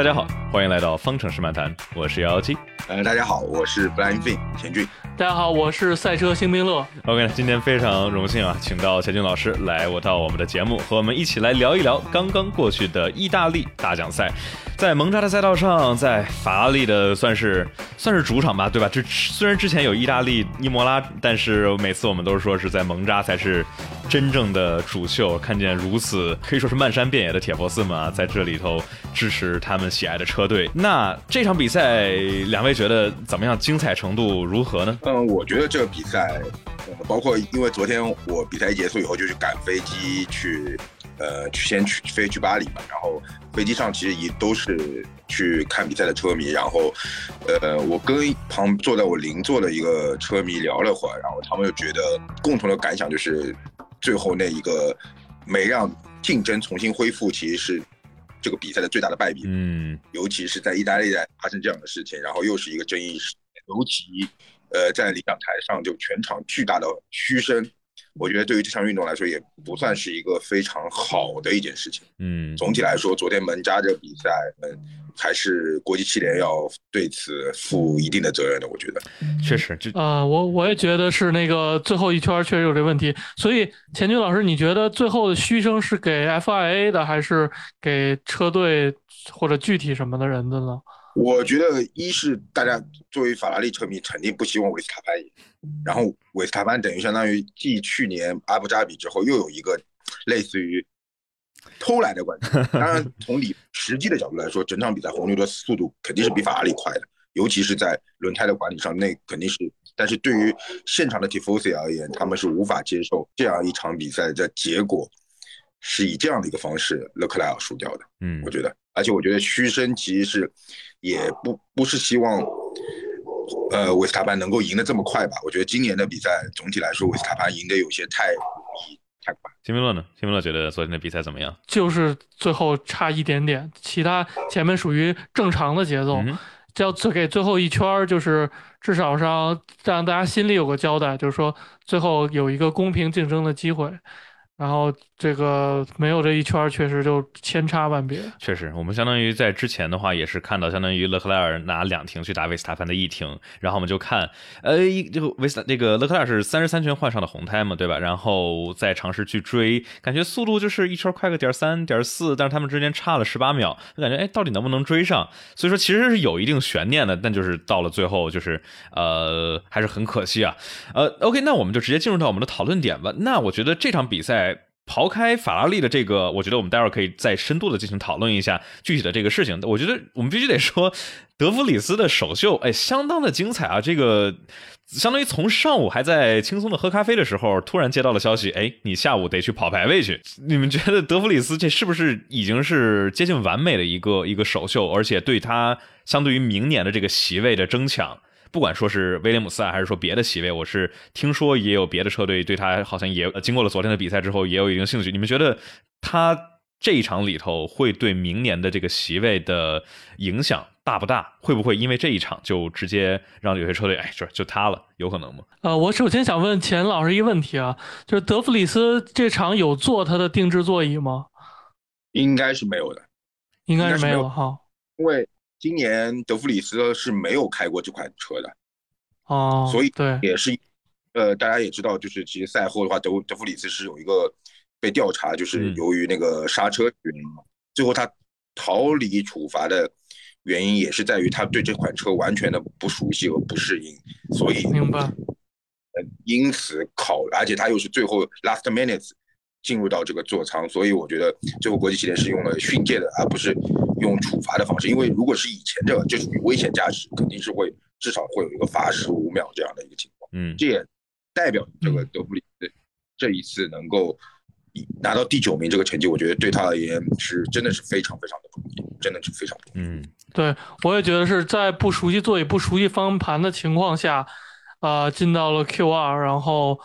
大家好，欢迎来到方程式漫谈，我是幺幺七。呃，大家好，我是 Blind Fin 钱俊。大家好，我是赛车星冰乐。OK，今天非常荣幸啊，请到钱俊老师来我到我们的节目，和我们一起来聊一聊刚刚过去的意大利大奖赛。在蒙扎的赛道上，在法拉利的算是算是主场吧，对吧？这虽然之前有意大利伊莫拉，但是每次我们都是说是在蒙扎才是真正的主秀。看见如此可以说是漫山遍野的铁佛寺们啊在这里头支持他们喜爱的车队。那这场比赛，两位觉得怎么样？精彩程度如何呢？嗯，我觉得这个比赛，包括因为昨天我比赛结束以后就去赶飞机去。呃，去先去飞去巴黎嘛，然后飞机上其实也都是去看比赛的车迷，然后，呃，我跟旁坐在我邻座的一个车迷聊了会儿，然后他们又觉得共同的感想就是，最后那一个没让竞争重新恢复，其实是这个比赛的最大的败笔。嗯，尤其是在意大利发生这样的事情，然后又是一个争议事件，尤其呃在领奖台上就全场巨大的嘘声。我觉得对于这项运动来说，也不算是一个非常好的一件事情。嗯，总体来说，昨天门扎这个比赛，嗯，还是国际汽联要对此负一定的责任的。我觉得，确实，就啊，我我也觉得是那个最后一圈确实有这问题。所以，钱军老师，你觉得最后的嘘声是给 FIA 的，还是给车队或者具体什么的人的呢？我觉得，一是大家作为法拉利车迷，肯定不希望维斯塔潘赢。然后维斯塔潘等于相当于继去年阿布扎比之后，又有一个类似于偷来的冠军。当然，从理实际的角度来说，整场比赛红牛的速度肯定是比法拉利快的，尤其是在轮胎的管理上，那肯定是。但是对于现场的 Tifosi 而言，他们是无法接受这样一场比赛的结果是以这样的一个方式勒克莱尔输掉的。嗯，我觉得，而且我觉得嘘声其实是也不不是希望。呃，维斯塔潘能够赢得这么快吧？我觉得今年的比赛总体来说，维斯塔潘赢得有些太太快。辛明乐呢？辛明乐觉得昨天的比赛怎么样？就是最后差一点点，其他前面属于正常的节奏。要给最后一圈，就是至少上让大家心里有个交代，就是说最后有一个公平竞争的机会。然后这个没有这一圈，确实就千差万别。确实，我们相当于在之前的话，也是看到相当于勒克莱尔拿两停去打维斯塔潘的一停，然后我们就看，呃，这个维斯那个勒克莱尔是三十三圈换上的红胎嘛，对吧？然后再尝试去追，感觉速度就是一圈快个点三点四，但是他们之间差了十八秒，就感觉哎，到底能不能追上？所以说其实是有一定悬念的，但就是到了最后，就是呃，还是很可惜啊。呃，OK，那我们就直接进入到我们的讨论点吧。那我觉得这场比赛。刨开法拉利的这个，我觉得我们待会儿可以再深度的进行讨论一下具体的这个事情。我觉得我们必须得说，德弗里斯的首秀，哎，相当的精彩啊！这个 相当于从上午还在轻松的喝咖啡的时候，突然接到了消息，哎，你下午得去跑排位去。你们觉得德弗里斯这是不是已经是接近完美的一个一个首秀？而且对他相对于明年的这个席位的争抢？不管说是威廉姆斯啊，还是说别的席位，我是听说也有别的车队对他好像也经过了昨天的比赛之后也有一定兴趣。你们觉得他这一场里头会对明年的这个席位的影响大不大？会不会因为这一场就直接让有些车队哎，就就塌了？有可能吗？呃，我首先想问钱老师一个问题啊，就是德弗里斯这场有坐他的定制座椅吗？应该是没有的，应该是没有哈，因为。今年德弗里斯是没有开过这款车的，哦，所以对，也是，呃，大家也知道，就是其实赛后的话，德德弗里斯是有一个被调查，就是由于那个刹车原因嘛，最后他逃离处罚的原因也是在于他对这款车完全的不熟悉和不适应，所以明白，呃，因此考，而且他又是最后 last minutes。进入到这个座舱，所以我觉得最后国际汽联是用了训诫的，而不是用处罚的方式。因为如果是以前这个，就属于危险驾驶，肯定是会至少会有一个罚十五秒这样的一个情况。嗯，这也代表这个德布里斯这一次能够拿到第九名这个成绩，我觉得对他而言是真的是非常非常的不容易，真的是非常不容易。嗯，对我也觉得是在不熟悉座椅、不熟悉方向盘的情况下，啊，进到了 Q 二，然后。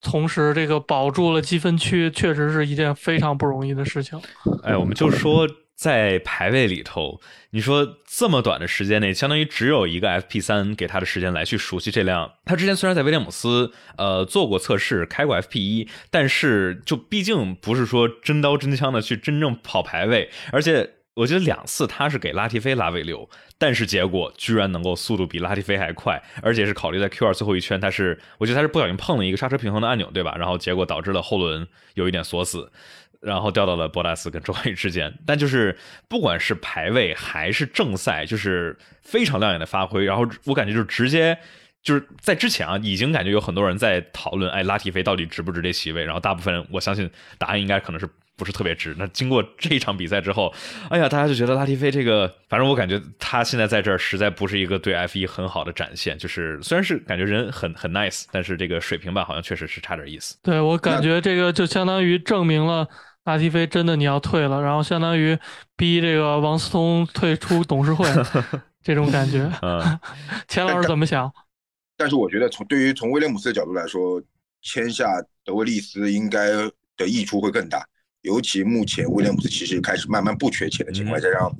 同时，这个保住了积分区，确实是一件非常不容易的事情。哎，我们就说在排位里头，你说这么短的时间内，相当于只有一个 FP 三给他的时间来去熟悉这辆。他之前虽然在威廉姆斯呃做过测试，开过 FP 一，但是就毕竟不是说真刀真枪的去真正跑排位，而且。我记得两次他是给拉提菲拉尾流，但是结果居然能够速度比拉提菲还快，而且是考虑在 Q 二最后一圈，他是我觉得他是不小心碰了一个刹车平衡的按钮，对吧？然后结果导致了后轮有一点锁死，然后掉到了博拉斯跟周冠宇之间。但就是不管是排位还是正赛，就是非常亮眼的发挥。然后我感觉就是直接就是在之前啊，已经感觉有很多人在讨论，哎，拉提菲到底值不值这席位？然后大部分人我相信答案应该可能是。不是特别值。那经过这一场比赛之后，哎呀，大家就觉得拉蒂菲这个，反正我感觉他现在在这儿实在不是一个对 F 一很好的展现。就是虽然是感觉人很很 nice，但是这个水平吧，好像确实是差点意思。对我感觉这个就相当于证明了拉蒂菲真的你要退了，然后相当于逼这个王思聪退出董事会 这种感觉。嗯，钱老师怎么想？但是我觉得从对于从威廉姆斯的角度来说，签下德维利斯应该的益处会更大。尤其目前威廉姆斯其实开始慢慢不缺钱的情况下，让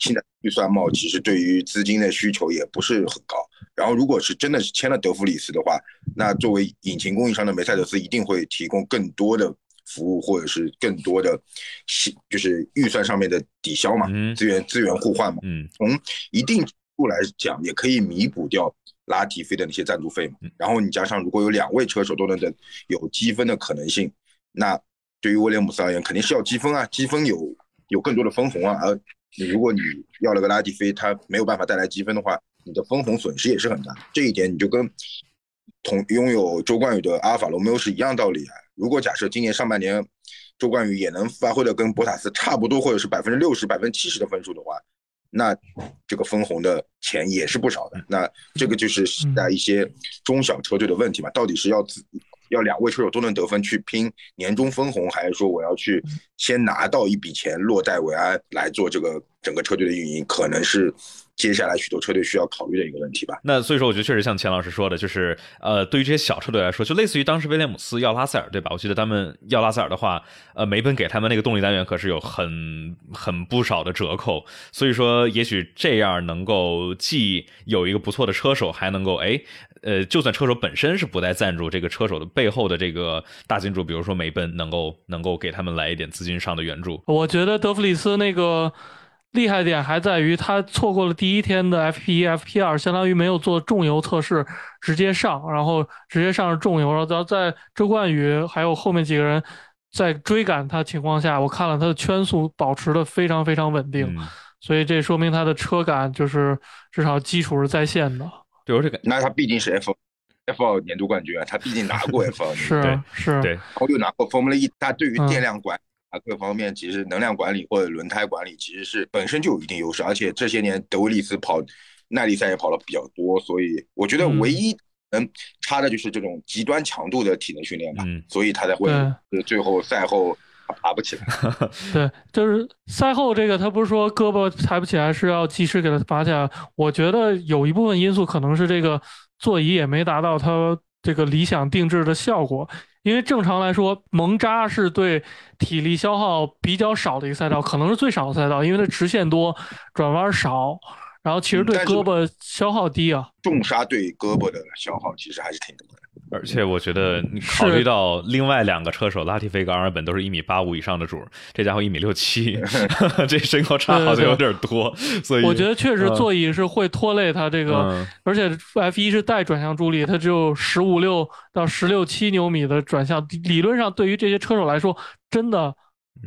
现在预算帽其实对于资金的需求也不是很高。然后，如果是真的是签了德弗里斯的话，那作为引擎供应商的梅赛德斯一定会提供更多的服务，或者是更多的，就是预算上面的抵消嘛，资源资源互换嘛。嗯，从一定程度来讲，也可以弥补掉拉提费的那些赞助费嘛。然后你加上如果有两位车手都能等有积分的可能性，那。对于威廉姆斯而言，肯定是要积分啊，积分有有更多的分红啊。而你如果你要了个拉蒂菲，他没有办法带来积分的话，你的分红损失也是很大。这一点你就跟同拥有周冠宇的阿尔法罗密欧是一样道理啊。如果假设今年上半年周冠宇也能发挥的跟博塔斯差不多，或者是百分之六十、百分之七十的分数的话，那这个分红的钱也是不少的。那这个就是在一些中小车队的问题嘛，到底是要自。要两位车手都能得分去拼年终分红，还是说我要去先拿到一笔钱落袋为安来做这个整个车队的运营？可能是。接下来许多车队需要考虑的一个问题吧。那所以说，我觉得确实像钱老师说的，就是呃，对于这些小车队来说，就类似于当时威廉姆斯要拉塞尔，对吧？我记得他们要拉塞尔的话，呃，梅奔给他们那个动力单元可是有很很不少的折扣。所以说，也许这样能够既有一个不错的车手，还能够哎，呃，就算车手本身是不带赞助，这个车手的背后的这个大金主，比如说梅奔，能够能够给他们来一点资金上的援助。我觉得德弗里斯那个。厉害点还在于他错过了第一天的 FP 一、FP 二，相当于没有做重油测试，直接上，然后直接上了重油，然后在周冠宇还有后面几个人在追赶他情况下，我看了他的圈速保持的非常非常稳定，所以这说明他的车感就是至少基础是在线的。对，我这个 那他毕竟是 F F 二年度冠军啊，他毕竟拿过 F 二，是是，对，然后又拿过 Formula E，他对于电量管。啊，各方面其实能量管理或者轮胎管理其实是本身就有一定优势，而且这些年德维利斯跑耐力赛也跑了比较多，所以我觉得唯一能差的就是这种极端强度的体能训练吧。嗯，所以他才会最后赛后爬不起来。对，就是赛后这个他不是说胳膊抬不起来是要及时给他拔起来，我觉得有一部分因素可能是这个座椅也没达到他这个理想定制的效果。因为正常来说，蒙扎是对体力消耗比较少的一个赛道，可能是最少的赛道，因为它直线多，转弯少，然后其实对胳膊消耗低啊。重刹对胳膊的消耗其实还是挺多的。而且我觉得，你考虑到另外两个车手拉蒂菲跟阿尔本都是一米八五以上的主，这家伙一米六七，这身高差好像有点多。所以我觉得确实座椅是会拖累他这个，而且 F 一是带转向助力，它只有十五六到十六七牛米的转向，理论上对于这些车手来说，真的。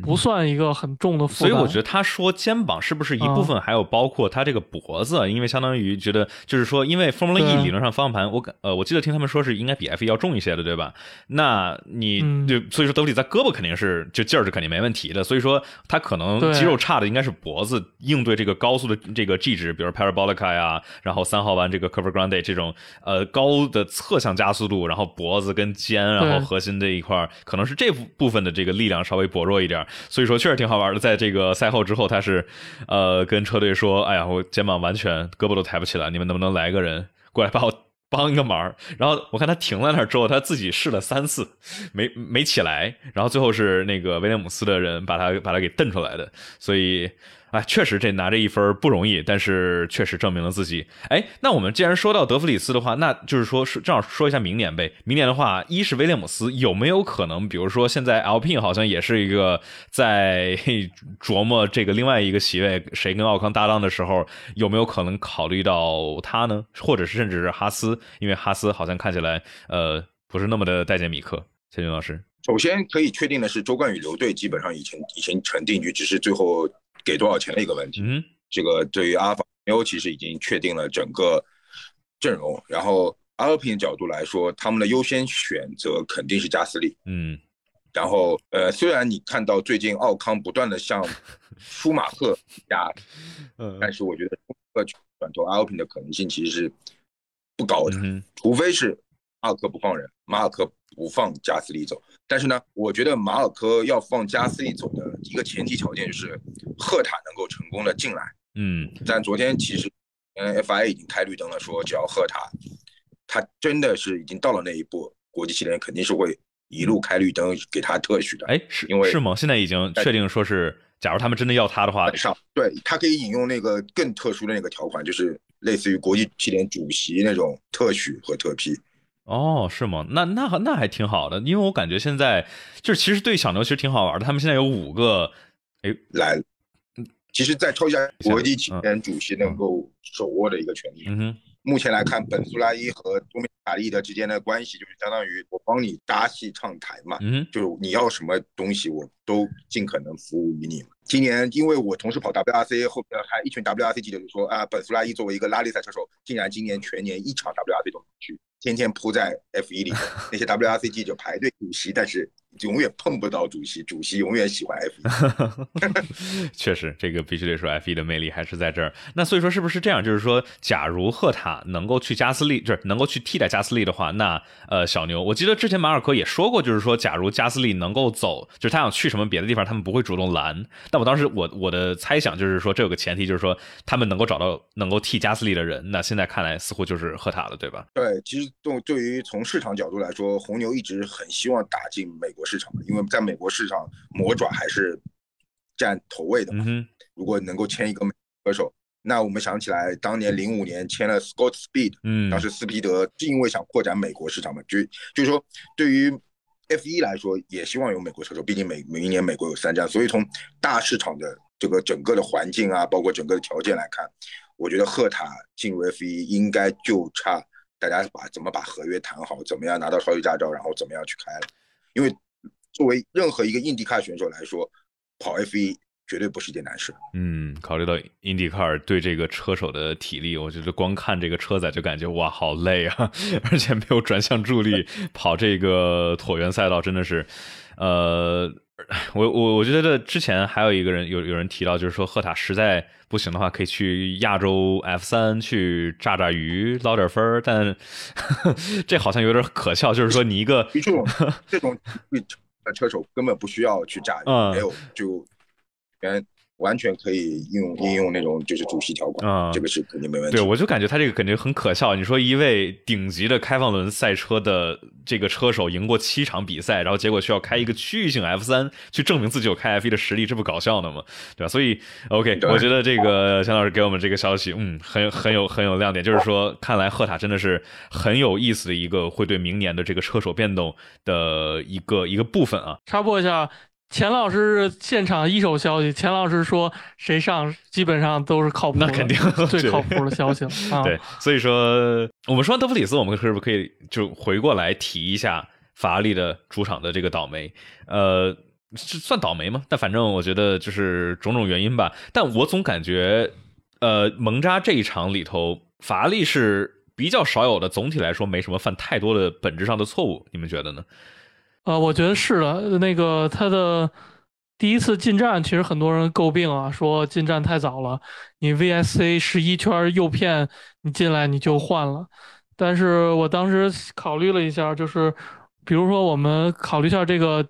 不算一个很重的负担，所以我觉得他说肩膀是不是一部分，还有包括他这个脖子，因为相当于觉得就是说，因为 Formula E 理论上方向盘，我感呃，我记得听他们说是应该比 F 一要重一些的，对吧？那你就所以说兜里在胳膊肯定是就劲儿是肯定没问题的，所以说他可能肌肉差的应该是脖子，应对这个高速的这个 G 值，比如 Parabolica 呀，然后三号弯这个 Cover Grande 这种呃高的侧向加速度，然后脖子跟肩，然后核心这一块可能是这部分的这个力量稍微薄弱一点。所以说确实挺好玩的，在这个赛后之后，他是，呃，跟车队说：“哎呀，我肩膀完全胳膊都抬不起来，你们能不能来个人过来把我帮一个忙？”然后我看他停在那儿之后，他自己试了三次，没 没起来，然后最后是那个威廉姆斯的人把他把他给蹬出来的。所以，哎，确实这拿这一分不容易，但是确实证明了自己。哎，那我们既然说到德弗里斯的话，那就是说是正好说一下明年呗。明年的话，一是威廉姆斯有没有可能，比如说现在 LP 好像也是一个在 琢磨这个另外一个席位谁跟奥康搭档的时候，有没有可能考虑到他呢？或者是甚至是哈斯，因为哈斯好像看起来呃不是那么的待见米克。千军老师，首先可以确定的是，周冠宇留队基本上已经已经成定局，只是最后。给多少钱的一个问题，嗯，这个对于阿尔法欧其实已经确定了整个阵容，然后阿尔平角度来说，他们的优先选择肯定是加斯利，嗯，然后呃，虽然你看到最近奥康不断的向舒马赫加，嗯，但是我觉得舒马赫转投阿尔平的可能性其实是不高的，嗯，除非是阿尔克不放人，马尔科不放加斯利走。但是呢，我觉得马尔科要放加斯利走的一个前提条件就是赫塔能够成功的进来。嗯，但昨天其实，嗯，FIA 已经开绿灯了，说只要赫塔，他真的是已经到了那一步，国际汽联肯定是会一路开绿灯给他特许的。哎，是因为是吗？现在已经确定说是，假如他们真的要他的话，上对他可以引用那个更特殊的那个条款，就是类似于国际汽联主席那种特许和特批。哦，是吗？那那那还挺好的，因为我感觉现在就是其实对小牛其实挺好玩的。他们现在有五个，哎，来，其实再抽一下国际青年主席能够手握的一个权利。嗯哼，目前来看，本苏拉伊和多米卡利德之间的关系就是相当于我帮你搭戏唱台嘛，嗯，就是你要什么东西我都尽可能服务于你。今年因为我同时跑 WRC 后边，还一群 WRC 记者就说啊，本苏拉伊作为一个拉力赛车手，竟然今年全年一场 WRC 都没去。天天扑在 F 一里，那些 WRC 记者排队补习，但是永远碰不到主席，主席永远喜欢 F 一。确实，这个必须得说 F 一的魅力还是在这儿。那所以说，是不是这样？就是说，假如赫塔能够去加斯利，就是能够去替代加斯利的话，那呃，小牛，我记得之前马尔科也说过，就是说，假如加斯利能够走，就是他想去什么别的地方，他们不会主动拦。但我当时我我的猜想就是说，这有个前提，就是说他们能够找到能够替加斯利的人。那现在看来，似乎就是赫塔了，对吧？对，其实。对，对于从市场角度来说，红牛一直很希望打进美国市场，因为在美国市场，魔爪还是占头位的嘛。如果能够签一个歌手，那我们想起来，当年零五年签了 Scott Speed，嗯，当时斯皮德是因为想扩展美国市场嘛，就就是说，对于 F 一来说，也希望有美国车手，毕竟每每一年美国有三站，所以从大市场的这个整个的环境啊，包括整个的条件来看，我觉得赫塔进入 F 一应该就差。大家把怎么把合约谈好，怎么样拿到超级驾照，然后怎么样去开了？因为作为任何一个印地卡选手来说，跑 F 一绝对不是一件难事。嗯，考虑到印地卡对这个车手的体力，我觉得光看这个车载就感觉哇，好累啊！而且没有转向助力，跑这个椭圆赛道真的是，呃。我我我觉得之前还有一个人有有人提到，就是说赫塔实在不行的话，可以去亚洲 F 三去炸炸鱼捞点分儿，但 这好像有点可笑。就是说你一个这种这种车手根本不需要去炸鱼，没有就原。完全可以应用应用那种就是主席条款啊，这个是肯定没问题。对，我就感觉他这个肯定很可笑。你说一位顶级的开放轮赛车的这个车手赢过七场比赛，然后结果需要开一个区域性 F 三去证明自己有开 F 一的实力，这不搞笑呢吗？对吧？所以 OK，我觉得这个钱老师给我们这个消息，嗯，很很有很有亮点，就是说看来赫塔真的是很有意思的一个会对明年的这个车手变动的一个一个部分啊。插播一下。钱老师现场一手消息，钱老师说谁上基本上都是靠谱，那肯定最靠谱的消息了。对，所以说我们说完德弗里斯，我们是不是可以就回过来提一下法拉利的主场的这个倒霉？呃，是算倒霉吗？但反正我觉得就是种种原因吧。但我总感觉，呃，蒙扎这一场里头，法拉利是比较少有的，总体来说没什么犯太多的本质上的错误。你们觉得呢？呃，我觉得是的，那个他的第一次进站，其实很多人诟病啊，说进站太早了，你 VSC 十一圈诱骗你进来你就换了。但是我当时考虑了一下，就是比如说我们考虑一下这个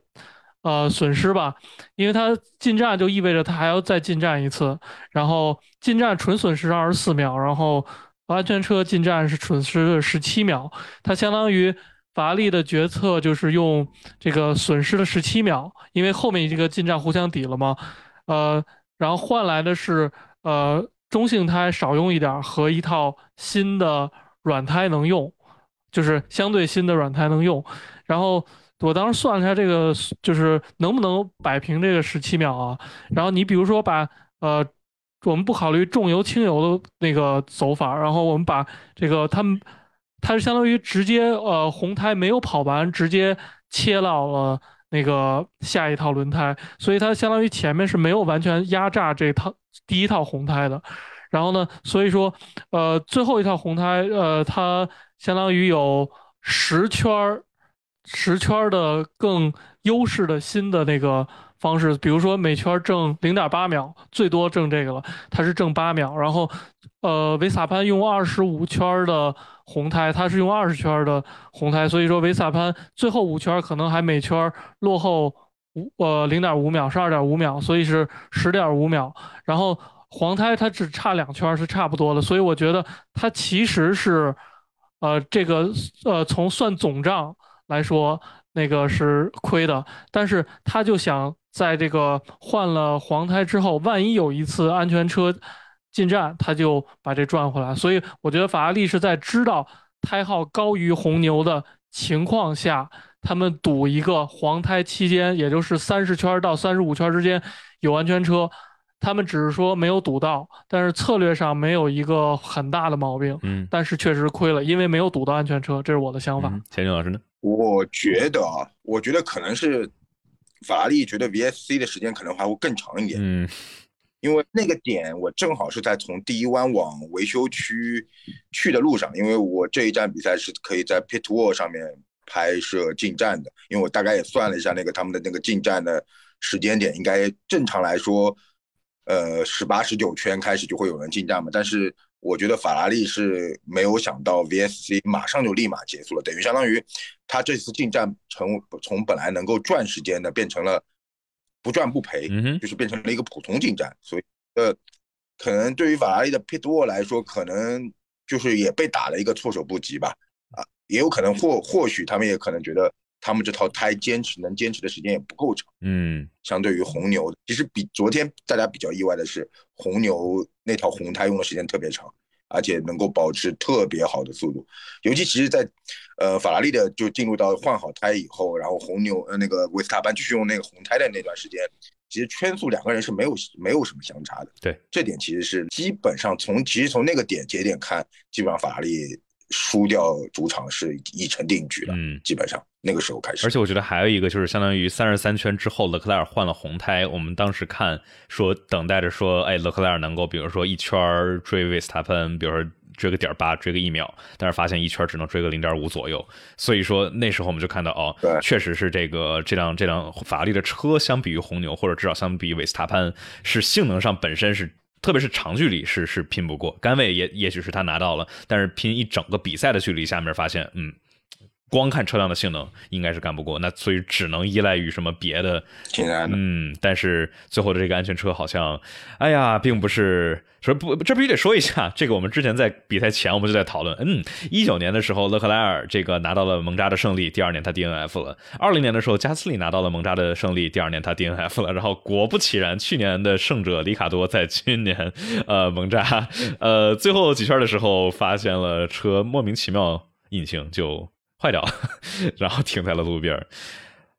呃损失吧，因为他进站就意味着他还要再进站一次，然后进站纯损失二十四秒，然后安全车进站是损失十七秒，它相当于。乏力的决策就是用这个损失了十七秒，因为后面这个进站互相抵了嘛，呃，然后换来的是呃中性胎少用一点和一套新的软胎能用，就是相对新的软胎能用。然后我当时算了一下这个就是能不能摆平这个十七秒啊？然后你比如说把呃。我们不考虑重油轻油的那个走法，然后我们把这个他们，它是相当于直接呃红胎没有跑完，直接切到了那个下一套轮胎，所以它相当于前面是没有完全压榨这套第一套红胎的。然后呢，所以说呃最后一套红胎呃它相当于有十圈儿十圈的更优势的新的那个。方式，比如说每圈挣零点八秒，最多挣这个了，它是挣八秒。然后，呃，维萨潘用二十五圈的红胎，它是用二十圈的红胎，所以说维萨潘最后五圈可能还每圈落后五呃零点五秒，是二点五秒，所以是十点五秒。然后黄胎它只差两圈是差不多的，所以我觉得它其实是，呃，这个呃从算总账来说，那个是亏的，但是他就想。在这个换了黄胎之后，万一有一次安全车进站，他就把这赚回来。所以我觉得法拉利是在知道胎号高于红牛的情况下，他们赌一个黄胎期间，也就是三十圈到三十五圈之间有安全车。他们只是说没有赌到，但是策略上没有一个很大的毛病。嗯，但是确实亏了，因为没有赌到安全车。这是我的想法。钱军老师呢？我觉得啊，我觉得可能是。法拉利觉得 VSC 的时间可能还会更长一点，嗯，因为那个点我正好是在从第一弯往维修区去的路上，因为我这一站比赛是可以在 Pit Wall 上面拍摄进站的，因为我大概也算了一下那个他们的那个进站的时间点，应该正常来说，呃，十八十九圈开始就会有人进站嘛，但是。我觉得法拉利是没有想到 VSC 马上就立马结束了，等于相当于他这次进站成从本来能够赚时间的变成了不赚不赔，就是变成了一个普通进站，所以呃，可能对于法拉利的 Pit Wall 来说，可能就是也被打了一个措手不及吧，啊，也有可能或或许他们也可能觉得。他们这套胎坚持能坚持的时间也不够长，嗯，相对于红牛，其实比昨天大家比较意外的是，红牛那套红胎用的时间特别长，而且能够保持特别好的速度。尤其其实，在呃法拉利的就进入到换好胎以后，然后红牛呃那个维斯塔潘继续用那个红胎的那段时间，其实圈速两个人是没有没有什么相差的。对，这点其实是基本上从其实从那个点节点看，基本上法拉利。输掉主场是已成定局了，嗯，基本上那个时候开始。而且我觉得还有一个就是，相当于三十三圈之后，勒克莱尔换了红胎。我们当时看说等待着说，哎，勒克莱尔能够比如说一圈追维斯塔潘，比如说追个点八，追个一秒，但是发现一圈只能追个零点五左右。所以说那时候我们就看到，哦，确实是这个这辆这辆法拉利的车相比于红牛，或者至少相比维斯塔潘，是性能上本身是。特别是长距离是是拼不过，杆位也也许是他拿到了，但是拼一整个比赛的距离下面发现，嗯。光看车辆的性能应该是干不过，那所以只能依赖于什么别的？嗯，但是最后的这个安全车好像，哎呀，并不是说不，这必须得说一下。这个我们之前在比赛前我们就在讨论，嗯，一九年的时候勒克莱尔这个拿到了蒙扎的胜利，第二年他 DNF 了；二零年的时候加斯利拿到了蒙扎的胜利，第二年他 DNF 了。然后果不其然，去年的胜者里卡多在今年呃蒙扎呃最后几圈的时候发现了车莫名其妙引擎就。坏掉，然后停在了路边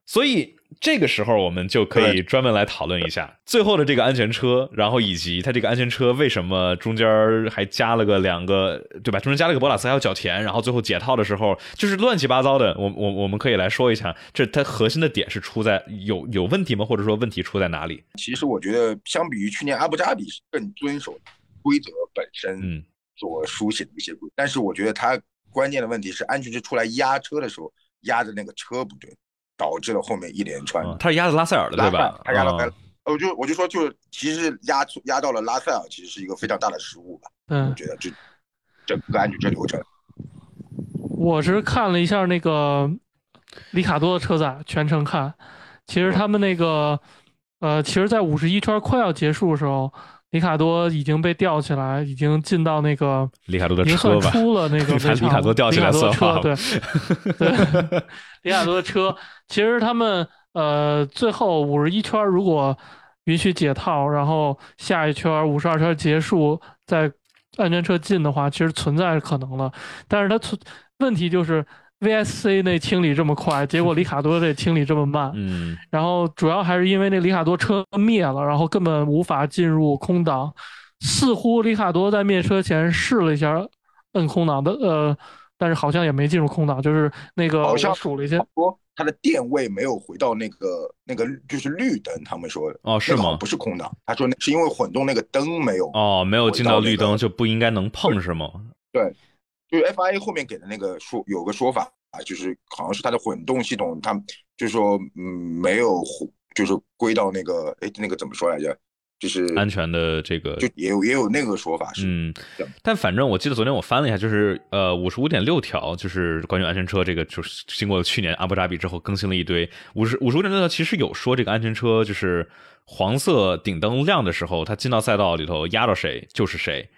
所以这个时候我们就可以专门来讨论一下最后的这个安全车，然后以及它这个安全车为什么中间还加了个两个，对吧？中间加了个博拉斯还有角田，然后最后解套的时候就是乱七八糟的。我我我们可以来说一下，这它核心的点是出在有有问题吗？或者说问题出在哪里？其实我觉得相比于去年阿布扎比是更遵守规则本身所书写的一些规，但是我觉得它。关键的问题是安全车出来压车的时候压的那个车不对，导致了后面一连串。他是压的拉塞尔的对吧？他压到拉，我就我就说就其实压压到了拉塞尔，其实是一个非常大的失误吧。嗯，我觉得这整个安全车流程。我是看了一下那个里卡多的车载，全程看，其实他们那个呃，其实在五十一圈快要结束的时候。里卡多已经被吊起来，已经进到那个里卡多的车吧，出了那个里卡多吊起来的车，对 对，里卡多的车。其实他们呃，最后五十一圈，如果允许解套，然后下一圈五十二圈结束再安全车进的话，其实存在可能了。但是它存问题就是 VSC 那清理这么快，结果里卡多这清理这么慢。嗯，然后主要还是因为那里卡多车灭了，然后根本无法进入空档。似乎里卡多在灭车前试了一下摁空档的，呃，但是好像也没进入空档，就是那个好像数了一下，说它的电位没有回到那个那个就是绿灯，他们说哦是吗？不是空档，他说那是因为混动那个灯没有哦，没有进到绿灯就不应该能碰是吗？对，就是 FIA 后面给的那个说有个说法啊，就是好像是它的混动系统，它就是说嗯没有就是归到那个哎那个怎么说来着？就是安全的这个就也有也有那个说法是，嗯，但反正我记得昨天我翻了一下，就是呃五十五点六条，就是关于安全车这个，就是经过去年阿布扎比之后更新了一堆五十五十五点六条，其实有说这个安全车就是黄色顶灯亮的时候，它进到赛道里头压到谁就是谁。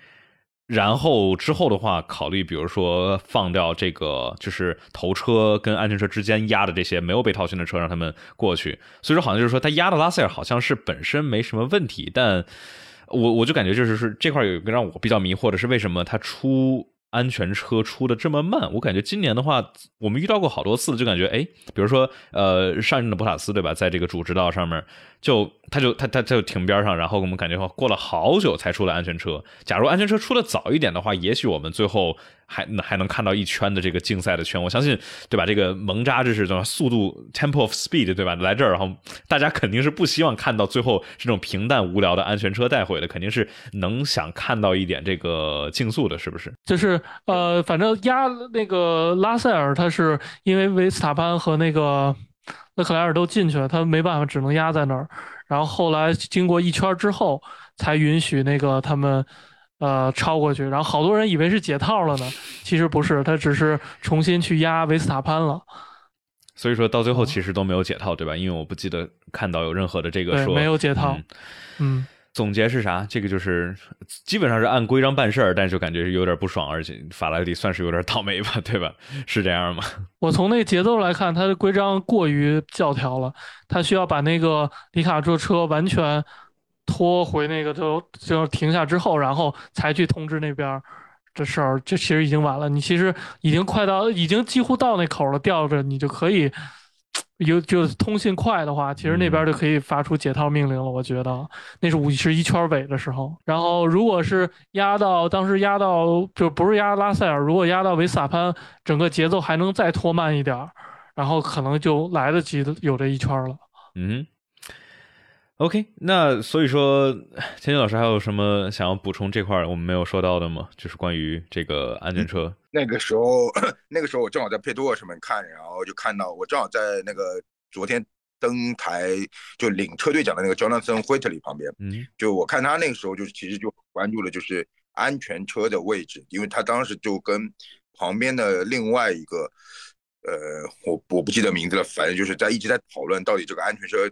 然后之后的话，考虑比如说放掉这个，就是头车跟安全车之间压的这些没有被套圈的车，让他们过去。所以说，好像就是说他压的拉塞尔好像是本身没什么问题，但我我就感觉就是是这块有一个让我比较迷惑的是，为什么他出安全车出的这么慢？我感觉今年的话，我们遇到过好多次，就感觉哎，比如说呃上任的博塔斯对吧，在这个主直道上面就他就他他他就停边上，然后我们感觉过了好久才出了安全车。假如安全车出的早一点的话，也许我们最后还还能看到一圈的这个竞赛的圈。我相信对吧？这个蒙扎这是什么速度 tempo of speed 对吧？来这儿，然后大家肯定是不希望看到最后这种平淡无聊的安全车带回的，肯定是能想看到一点这个竞速的，是不是？就是呃，反正压那个拉塞尔，他是因为维斯塔潘和那个勒克莱尔都进去了，他没办法，只能压在那儿。然后后来经过一圈之后，才允许那个他们呃超过去。然后好多人以为是解套了呢，其实不是，他只是重新去压维斯塔潘了。所以说到最后其实都没有解套，对吧？因为我不记得看到有任何的这个对，说没有解套。嗯，总结是啥？这个就是基本上是按规章办事儿，但是就感觉有点不爽，而且法拉利算是有点倒霉吧，对吧？是这样吗？我从那个节奏来看，它的规章过于教条了，他需要把那个里卡这车完全拖回那个就就停下之后，然后才去通知那边这事儿。这其实已经晚了，你其实已经快到，已经几乎到那口了，吊着你就可以。有就是通信快的话，其实那边就可以发出解套命令了。我觉得那是五十一圈尾的时候。然后如果是压到当时压到就不是压拉塞尔，如果压到维斯塔潘，整个节奏还能再拖慢一点儿，然后可能就来得及有这一圈了。嗯，OK，那所以说，天津老师还有什么想要补充这块我们没有说到的吗？就是关于这个安全车。那个时候，那个时候我正好在配多尔上面看，然后就看到我正好在那个昨天登台就领车队奖的那个 Jonathan Whitley 旁边，嗯，就我看他那个时候就是其实就关注了就是安全车的位置，因为他当时就跟旁边的另外一个，呃，我我不记得名字了，反正就是在一直在讨论到底这个安全车。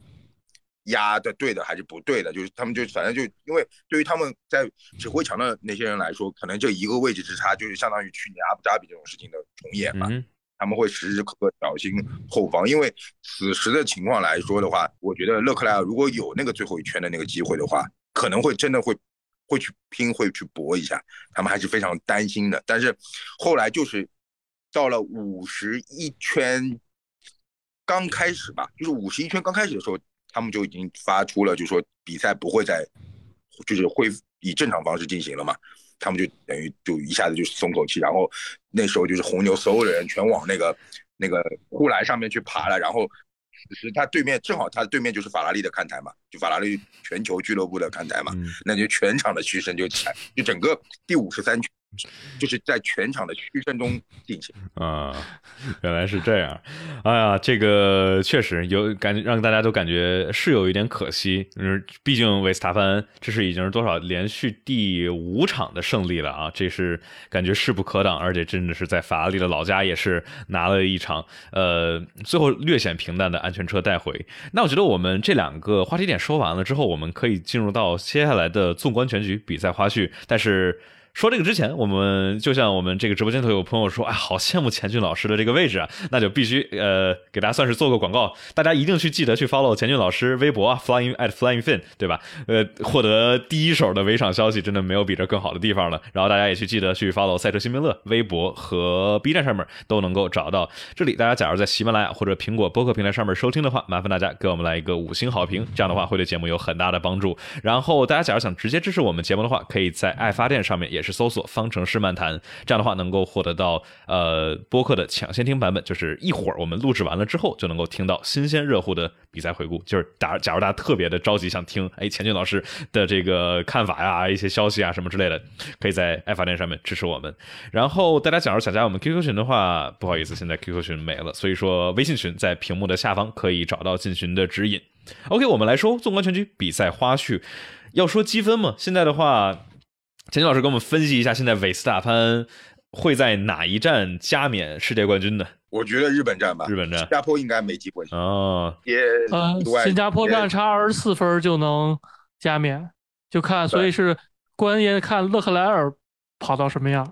压的对的还是不对的？就是他们就反正就因为对于他们在指挥墙的那些人来说，可能这一个位置之差就是相当于去年阿布扎比这种事情的重演嘛。嗯他们会时时刻刻小心后方，因为此时的情况来说的话，我觉得勒克莱尔如果有那个最后一圈的那个机会的话，可能会真的会会去拼，会去搏一下。他们还是非常担心的。但是后来就是到了五十一圈刚开始吧，就是五十一圈刚开始的时候。他们就已经发出了，就说比赛不会再，就是恢复以正常方式进行了嘛。他们就等于就一下子就松口气，然后那时候就是红牛所有的人全往那个那个护栏上面去爬了。然后此时他对面正好他对面就是法拉利的看台嘛，就法拉利全球俱乐部的看台嘛，那就全场的嘘声就起来，就整个第五十三圈。就是在全场的嘘声中进行啊，原来是这样。哎呀，这个确实有感觉，让大家都感觉是有一点可惜。嗯，毕竟维斯塔潘这是已经是多少连续第五场的胜利了啊，这是感觉势不可挡，而且真的是在法拉利的老家也是拿了一场呃最后略显平淡的安全车带回。那我觉得我们这两个话题点说完了之后，我们可以进入到接下来的纵观全局比赛花絮，但是。说这个之前，我们就像我们这个直播间头有朋友说，哎，好羡慕钱俊老师的这个位置啊，那就必须呃给大家算是做个广告，大家一定去记得去 follow 钱俊老师微博啊 flying at flying fin，对吧？呃，获得第一手的围场消息，真的没有比这更好的地方了。然后大家也去记得去 follow 赛车新兵乐微博和 B 站上面都能够找到。这里大家假如在喜马拉雅或者苹果播客平台上面收听的话，麻烦大家给我们来一个五星好评，这样的话会对节目有很大的帮助。然后大家假如想直接支持我们节目的话，可以在爱发电上面也是搜索方程。式漫谈，这样的话能够获得到呃播客的抢先听版本，就是一会儿我们录制完了之后就能够听到新鲜热乎的比赛回顾。就是假假如大家特别的着急想听，哎，钱俊老师的这个看法呀，一些消息啊什么之类的，可以在爱发电上面支持我们。然后大家假如想加我们 QQ 群的话，不好意思，现在 QQ 群没了，所以说微信群在屏幕的下方可以找到进群的指引。OK，我们来说纵观全局比赛花絮，要说积分嘛，现在的话。钱金老师给我们分析一下，现在韦斯塔潘会在哪一站加冕世界冠军呢？我觉得日本站吧，日本站，新加坡应该没机会哦。也呃，新加坡站差二十四分就能加冕，就看，所以是关键看勒克莱尔跑到什么样。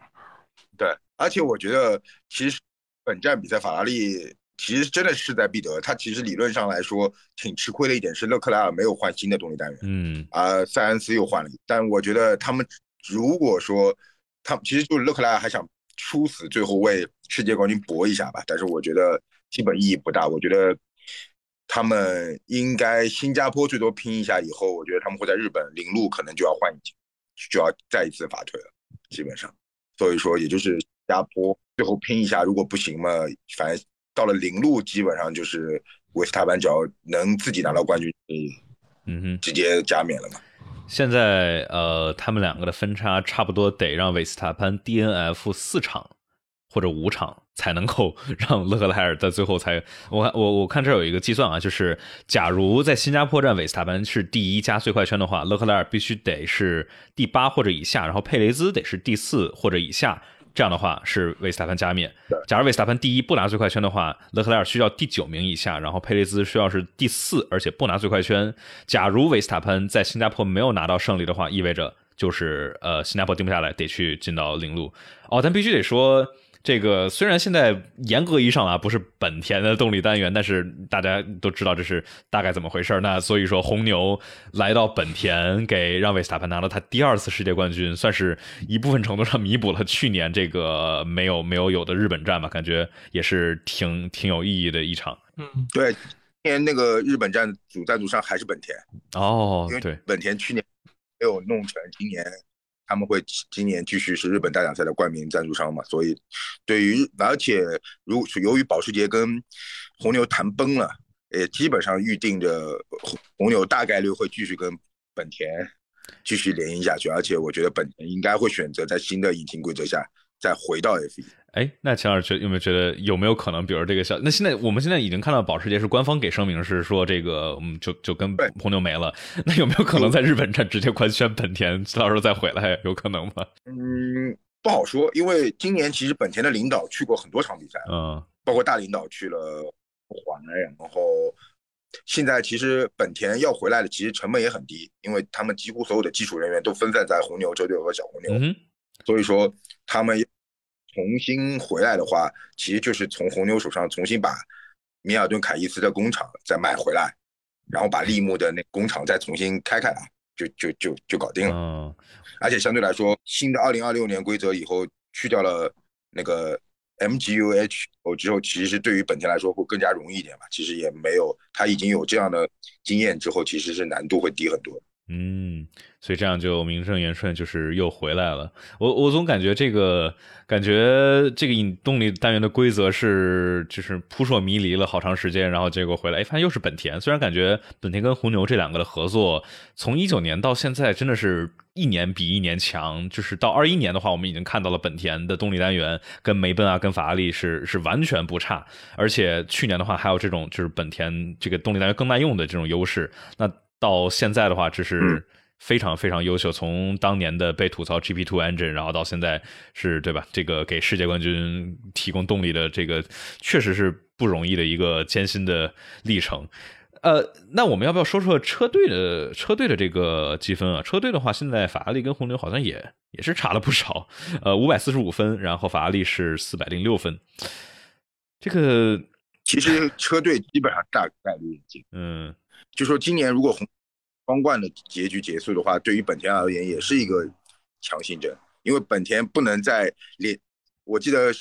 对，而且我觉得其实本站比赛法拉利其实真的势在必得，他其实理论上来说挺吃亏的一点是勒克莱尔没有换新的动力单元，嗯，啊，塞恩斯又换了，但我觉得他们。如果说他其实就是勒克莱尔还想出死，最后为世界冠军搏一下吧，但是我觉得基本意义不大。我觉得他们应该新加坡最多拼一下以后，我觉得他们会在日本领路，可能就要换一届，就要再一次罚退了，基本上。所以说，也就是新加坡最后拼一下，如果不行嘛，反正到了零路，基本上就是维斯塔潘只要能自己拿到冠军，嗯哼，直接加冕了嘛。现在呃，他们两个的分差差不多得让维斯塔潘 DNF 四场或者五场才能够让勒克莱尔在最后才 我我我看这有一个计算啊，就是假如在新加坡站维斯塔潘是第一加最快圈的话，勒克莱尔必须得是第八或者以下，然后佩雷兹得是第四或者以下。这样的话是维斯塔潘加冕。假如维斯塔潘第一不拿最快圈的话，勒克莱尔需要第九名以下，然后佩雷兹需要是第四，而且不拿最快圈。假如维斯塔潘在新加坡没有拿到胜利的话，意味着就是呃新加坡定不下来，得去进到领路。哦，但必须得说。这个虽然现在严格意义上啊不是本田的动力单元，但是大家都知道这是大概怎么回事那所以说红牛来到本田，给让维斯塔潘拿了他第二次世界冠军，算是一部分程度上弥补了去年这个没有没有有的日本站吧，感觉也是挺挺有意义的一场。嗯，对，今年那个日本站主赞助商还是本田哦，对，本田去年没有弄成，今年。他们会今年继续是日本大奖赛的冠名赞助商嘛？所以，对于而且如由于保时捷跟红牛谈崩了，也基本上预定着红红牛大概率会继续跟本田继续联姻下去。而且我觉得本田应该会选择在新的引擎规则下再回到 F1。哎，那钱老师觉有没有觉得有没有可能，比如这个小？那现在我们现在已经看到保时捷是官方给声明是说这个，嗯，就就跟红牛没了。那有没有可能在日本站直接官宣本田，到时候再回来，有可能吗？嗯，不好说，因为今年其实本田的领导去过很多场比赛，嗯，包括大领导去了环，然后现在其实本田要回来的，其实成本也很低，因为他们几乎所有的技术人员都分散在红牛、车队和小红牛，嗯所以说他们。重新回来的话，其实就是从红牛手上重新把米尔顿凯伊斯的工厂再买回来，然后把利木的那工厂再重新开开来，就就就就搞定了。嗯，而且相对来说，新的二零二六年规则以后去掉了那个 MGUH 哦之后，其实对于本田来说会更加容易一点吧。其实也没有，他已经有这样的经验之后，其实是难度会低很多。嗯，所以这样就名正言顺，就是又回来了。我我总感觉这个感觉这个引动力单元的规则是就是扑朔迷离了好长时间，然后结果回来，哎，发现又是本田。虽然感觉本田跟红牛这两个的合作，从一九年到现在真的是一年比一年强。就是到二一年的话，我们已经看到了本田的动力单元跟梅奔啊、跟法拉利是是完全不差。而且去年的话，还有这种就是本田这个动力单元更耐用的这种优势。那到现在的话，这是非常非常优秀。从当年的被吐槽 GP2 engine，然后到现在是对吧？这个给世界冠军提供动力的这个，确实是不容易的一个艰辛的历程。呃，那我们要不要说说车队的车队的这个积分啊？车队的话，现在法拉利跟红牛好像也也是差了不少，呃，五百四十五分，然后法拉利是四百零六分。这个其实车队基本上大概率已经，嗯，就说今年如果红双冠的结局结束的话，对于本田而言也是一个强心针，因为本田不能再连，我记得。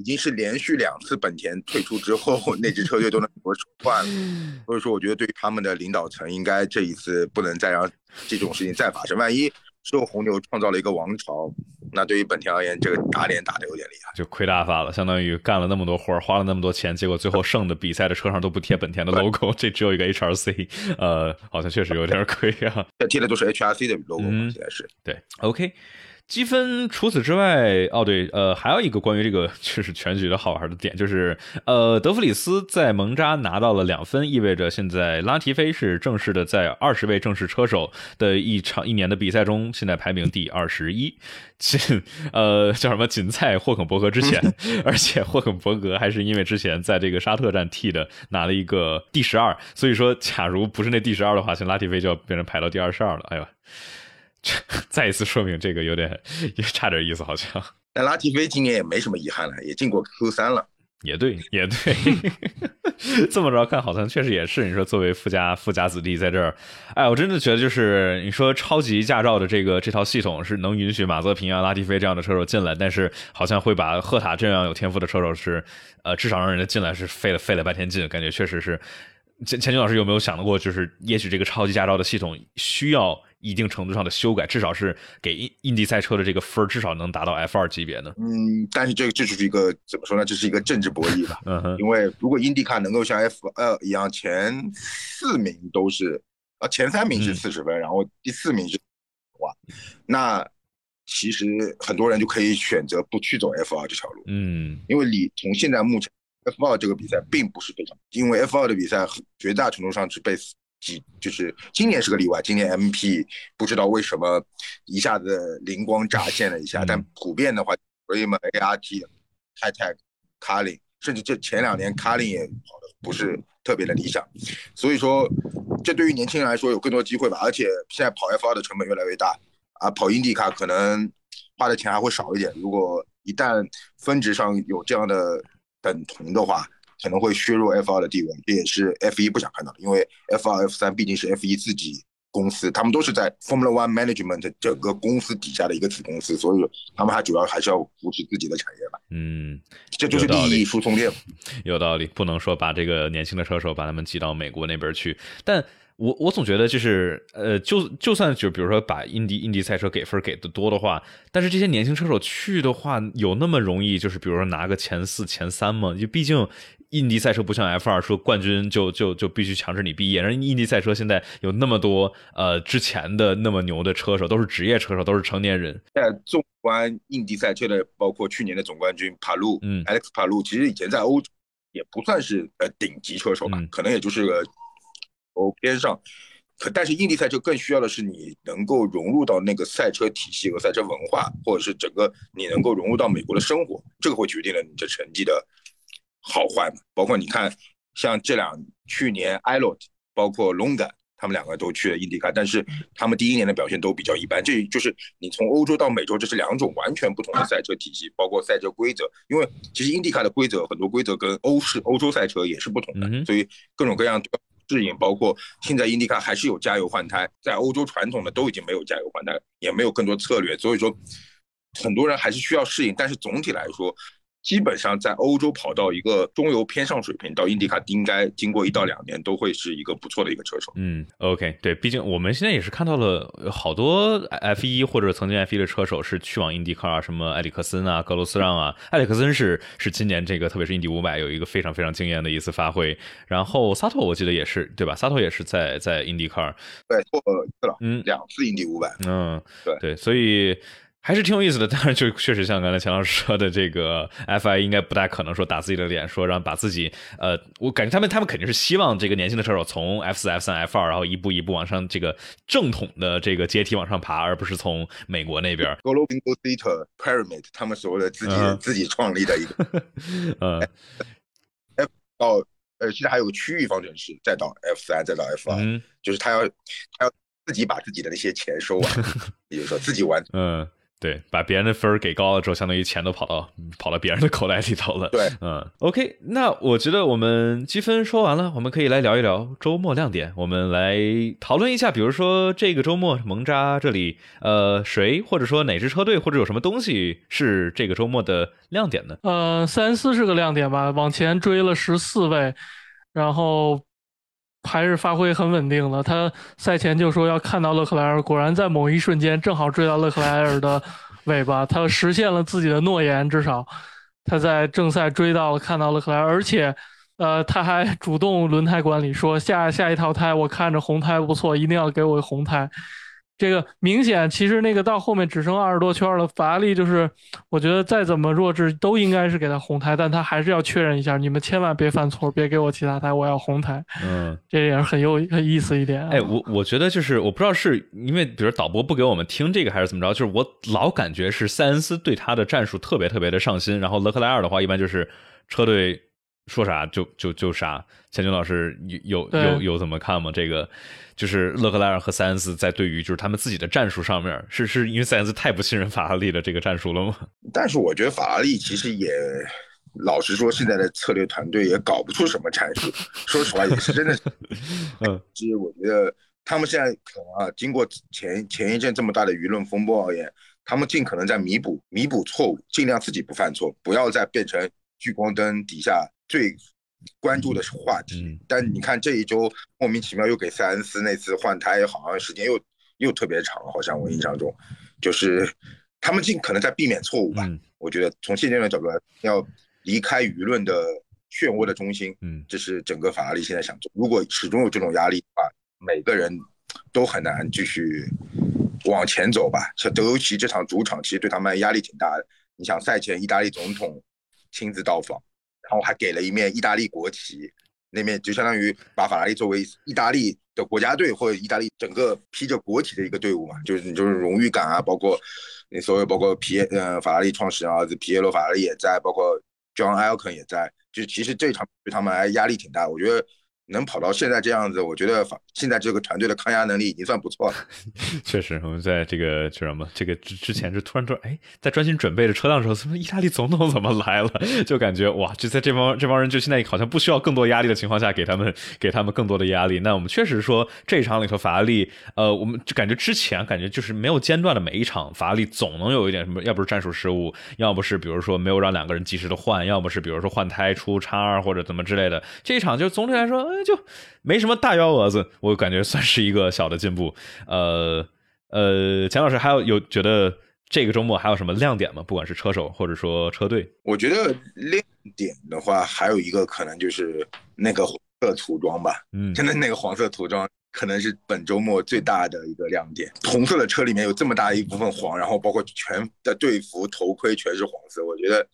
已经是连续两次本田退出之后，那支车队都能夺冠了。所以说，我觉得对于他们的领导层，应该这一次不能再让这种事情再发生。万一之后红牛创造了一个王朝，那对于本田而言，这个打脸打的有点厉害，就亏大发了。相当于干了那么多活花了那么多钱，结果最后剩的比赛的车上都不贴本田的 logo，这只有一个 HRC，呃，好像确实有点亏啊。贴的都是 HRC 的 logo，现在是对，OK。积分除此之外，哦对，呃，还有一个关于这个就是全局的好玩的点，就是呃，德弗里斯在蒙扎拿到了两分，意味着现在拉提菲是正式的在二十位正式车手的一场一年的比赛中，现在排名第二十一，仅呃叫什么？仅在霍肯伯格之前，而且霍肯伯格还是因为之前在这个沙特站替的拿了一个第十二，所以说假如不是那第十二的话，像拉提菲就要变成排到第二十二了，哎呦。再一次说明这个有点 也差点意思，好像。但拉提菲今年也没什么遗憾了，也进过 Q 三了。也对，也对。这么着看，好像确实也是。你说作为富家富家子弟在这儿，哎，我真的觉得就是你说超级驾照的这个这套系统是能允许马泽平啊、拉蒂菲这样的车手进来，但是好像会把赫塔这样有天赋的车手是呃至少让人家进来是费了费了半天劲，感觉确实是。钱钱军老师有没有想到过，就是也许这个超级驾照的系统需要一定程度上的修改，至少是给印印地赛车的这个分至少能达到 F 二级别呢？嗯，但是这个这就是一个怎么说呢？这是一个政治博弈吧。嗯哼。因为如果印地卡能够像 F 二一样，前四名都是啊，前三名是四十分，然后第四名是哇，那其实很多人就可以选择不去走 F 二这条路。嗯，因为你从现在目前。F 二这个比赛并不是非常，因为 F 二的比赛绝大程度上是被几，就是今年是个例外。今年 MP 不知道为什么一下子灵光乍现了一下，但普遍的话 r a m ART、High Tech、Carlin，甚至这前两年 Carlin 也跑的不是特别的理想。所以说，这对于年轻人来说有更多机会吧。而且现在跑 F 二的成本越来越大啊，跑 IndyCar 可能花的钱还会少一点。如果一旦分值上有这样的。等同的话，可能会削弱 F 二的地位，这也是 F 一不想看到的。因为 F 二、F 三毕竟是 F 一自己公司，他们都是在 Formula One Management 整个公司底下的一个子公司，所以他们还主要还是要扶持自己的产业吧。嗯，这就是利益输送链。有道理，不能说把这个年轻的车手把他们挤到美国那边去，但。我我总觉得就是，呃，就就算就比如说把印地印地赛车给分给的多的话，但是这些年轻车手去的话，有那么容易就是比如说拿个前四前三吗？就毕竟印地赛车不像 F 二说冠军就就就必须强制你毕业，人印地赛车现在有那么多呃之前的那么牛的车手都是职业车手，都是成年人。在纵观印地赛车的，包括去年的总冠军帕路，嗯，Alex 帕路，其实以前在欧洲也不算是呃顶级车手吧，可能也就是个。哦，边上，可但是印地赛车更需要的是你能够融入到那个赛车体系和赛车文化，或者是整个你能够融入到美国的生活，这个会决定了你的成绩的好坏嘛。包括你看，像这两去年 i l o t，包括隆感，他们两个都去了印地卡，但是他们第一年的表现都比较一般。这就是你从欧洲到美洲，这是两种完全不同的赛车体系，包括赛车规则。因为其实印地卡的规则很多规则跟欧式欧洲赛车也是不同的，所以各种各样。适应，包括现在印第卡还是有加油换胎，在欧洲传统的都已经没有加油换胎，也没有更多策略，所以说很多人还是需要适应。但是总体来说。基本上在欧洲跑到一个中游偏上水平，到印迪卡应该经过一到两年都会是一个不错的一个车手。嗯，OK，对，毕竟我们现在也是看到了好多 F 一或者曾经 F 一的车手是去往印迪卡啊，什么埃里克森啊、格罗斯让啊。埃里克森是是今年这个特别是印第五百有一个非常非常惊艳的一次发挥。然后萨托我记得也是对吧？萨托也是在在印迪卡对错了嗯，两次印第五百，嗯，对对，所以。还是挺有意思的，当然就确实像刚才钱老师说的，这个 FI 应该不大可能说打自己的脸，说让把自己，呃，我感觉他们他们肯定是希望这个年轻的车手从 F 四、F 三、F 二，然后一步一步往上这个正统的这个阶梯往上爬，而不是从美国那边。Global Theater Pyramid，他们所谓的自己自己创立的一个，呃，F 到呃，其实还有个区域方程式，再到 F 三，再到 F 二，就是他要他要自己把自己的那些钱收完，也就是说自己玩。嗯。对，把别人的分儿给高了之后，相当于钱都跑到跑到别人的口袋里头了。对，嗯，OK，那我觉得我们积分说完了，我们可以来聊一聊周末亮点。我们来讨论一下，比如说这个周末蒙扎这里，呃，谁或者说哪支车队或者有什么东西是这个周末的亮点呢？呃，塞恩斯是个亮点吧，往前追了十四位，然后。还是发挥很稳定的。他赛前就说要看到勒克莱尔，果然在某一瞬间正好追到勒克莱尔的尾巴，他实现了自己的诺言。至少他在正赛追到了，看到勒克莱尔，而且，呃，他还主动轮胎管理说下下一套胎，我看着红胎不错，一定要给我个红胎。这个明显，其实那个到后面只剩二十多圈了，法拉利就是，我觉得再怎么弱智都应该是给他红胎，但他还是要确认一下，你们千万别犯错，别给我其他胎，我要红胎。嗯，这也是很有很意思一点。哎，我我觉得就是我不知道是因为比如导播不给我们听这个还是怎么着，就是我老感觉是塞恩斯对他的战术特别特别的上心，然后勒克莱尔的话一般就是车队。说啥就就就啥，钱军老师有有有有怎么看吗？这个就是勒克莱尔和塞恩斯在对于就是他们自己的战术上面，是是因为塞恩斯太不信任法拉利的这个战术了吗？但是我觉得法拉利其实也老实说，现在的策略团队也搞不出什么战术。说实话，也是真的。嗯，其实我觉得他们现在可能啊，经过前前一阵这么大的舆论风波而言，他们尽可能在弥补弥补错误，尽量自己不犯错，不要再变成聚光灯底下。最关注的是话题，但你看这一周莫名其妙又给塞恩斯那次换胎，好像时间又又特别长，好像我印象中，就是他们尽可能在避免错误吧。我觉得从现阶段角度来，要离开舆论的漩涡的中心，嗯，这是整个法拉利现在想做。如果始终有这种压力的话，每个人都很难继续往前走吧。像德尤其这场主场，其实对他们压力挺大的。你想赛前意大利总统亲自到访。然后还给了一面意大利国旗，那面就相当于把法拉利作为意大利的国家队或者意大利整个披着国旗的一个队伍嘛，就是就是荣誉感啊，包括你所有包括皮呃法拉利创始人儿子皮耶罗法拉利也在，包括 John Elkann 也在，就其实这场对他们来压力挺大，我觉得。能跑到现在这样子，我觉得现在这个团队的抗压能力已经算不错了。确实，我们在这个叫什么？这个之之前就突然说，哎，在专心准备着车辆的时候，怎么意大利总统怎么来了？就感觉哇，就在这帮这帮人就现在好像不需要更多压力的情况下，给他们给他们更多的压力。那我们确实说这一场里头，法拉利，呃，我们就感觉之前感觉就是没有间断的每一场，法拉利总能有一点什么，要不是战术失误，要不是比如说没有让两个人及时的换，要不是比如说换胎出叉二或者怎么之类的。这一场就总体来说，就。没什么大幺蛾子，我感觉算是一个小的进步。呃呃，钱老师还有有觉得这个周末还有什么亮点吗？不管是车手或者说车队，我觉得亮点的话，还有一个可能就是那个黄色涂装吧。嗯，真的那个黄色涂装可能是本周末最大的一个亮点。红色的车里面有这么大一部分黄，然后包括全的队服、头盔全是黄色，我觉得。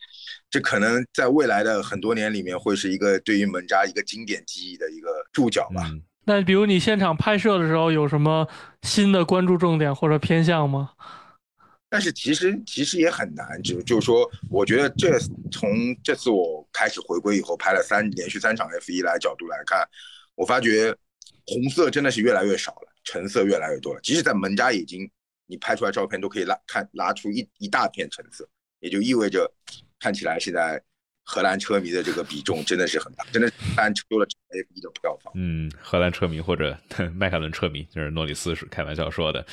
这可能在未来的很多年里面，会是一个对于门扎一个经典记忆的一个注脚吧。那比如你现场拍摄的时候，有什么新的关注重点或者偏向吗？但是其实其实也很难，就就是说，我觉得这从这次我开始回归以后，拍了三连续三场 F 一来角度来看，我发觉红色真的是越来越少了，橙色越来越多了。即使在门家已经，你拍出来照片都可以拉看拉出一一大片橙色，也就意味着。看起来现在荷兰车迷的这个比重真的是很大，真的单丢了 F 一的票房。嗯，荷兰车迷或者 迈凯伦车迷，就是诺里斯是开玩笑说的。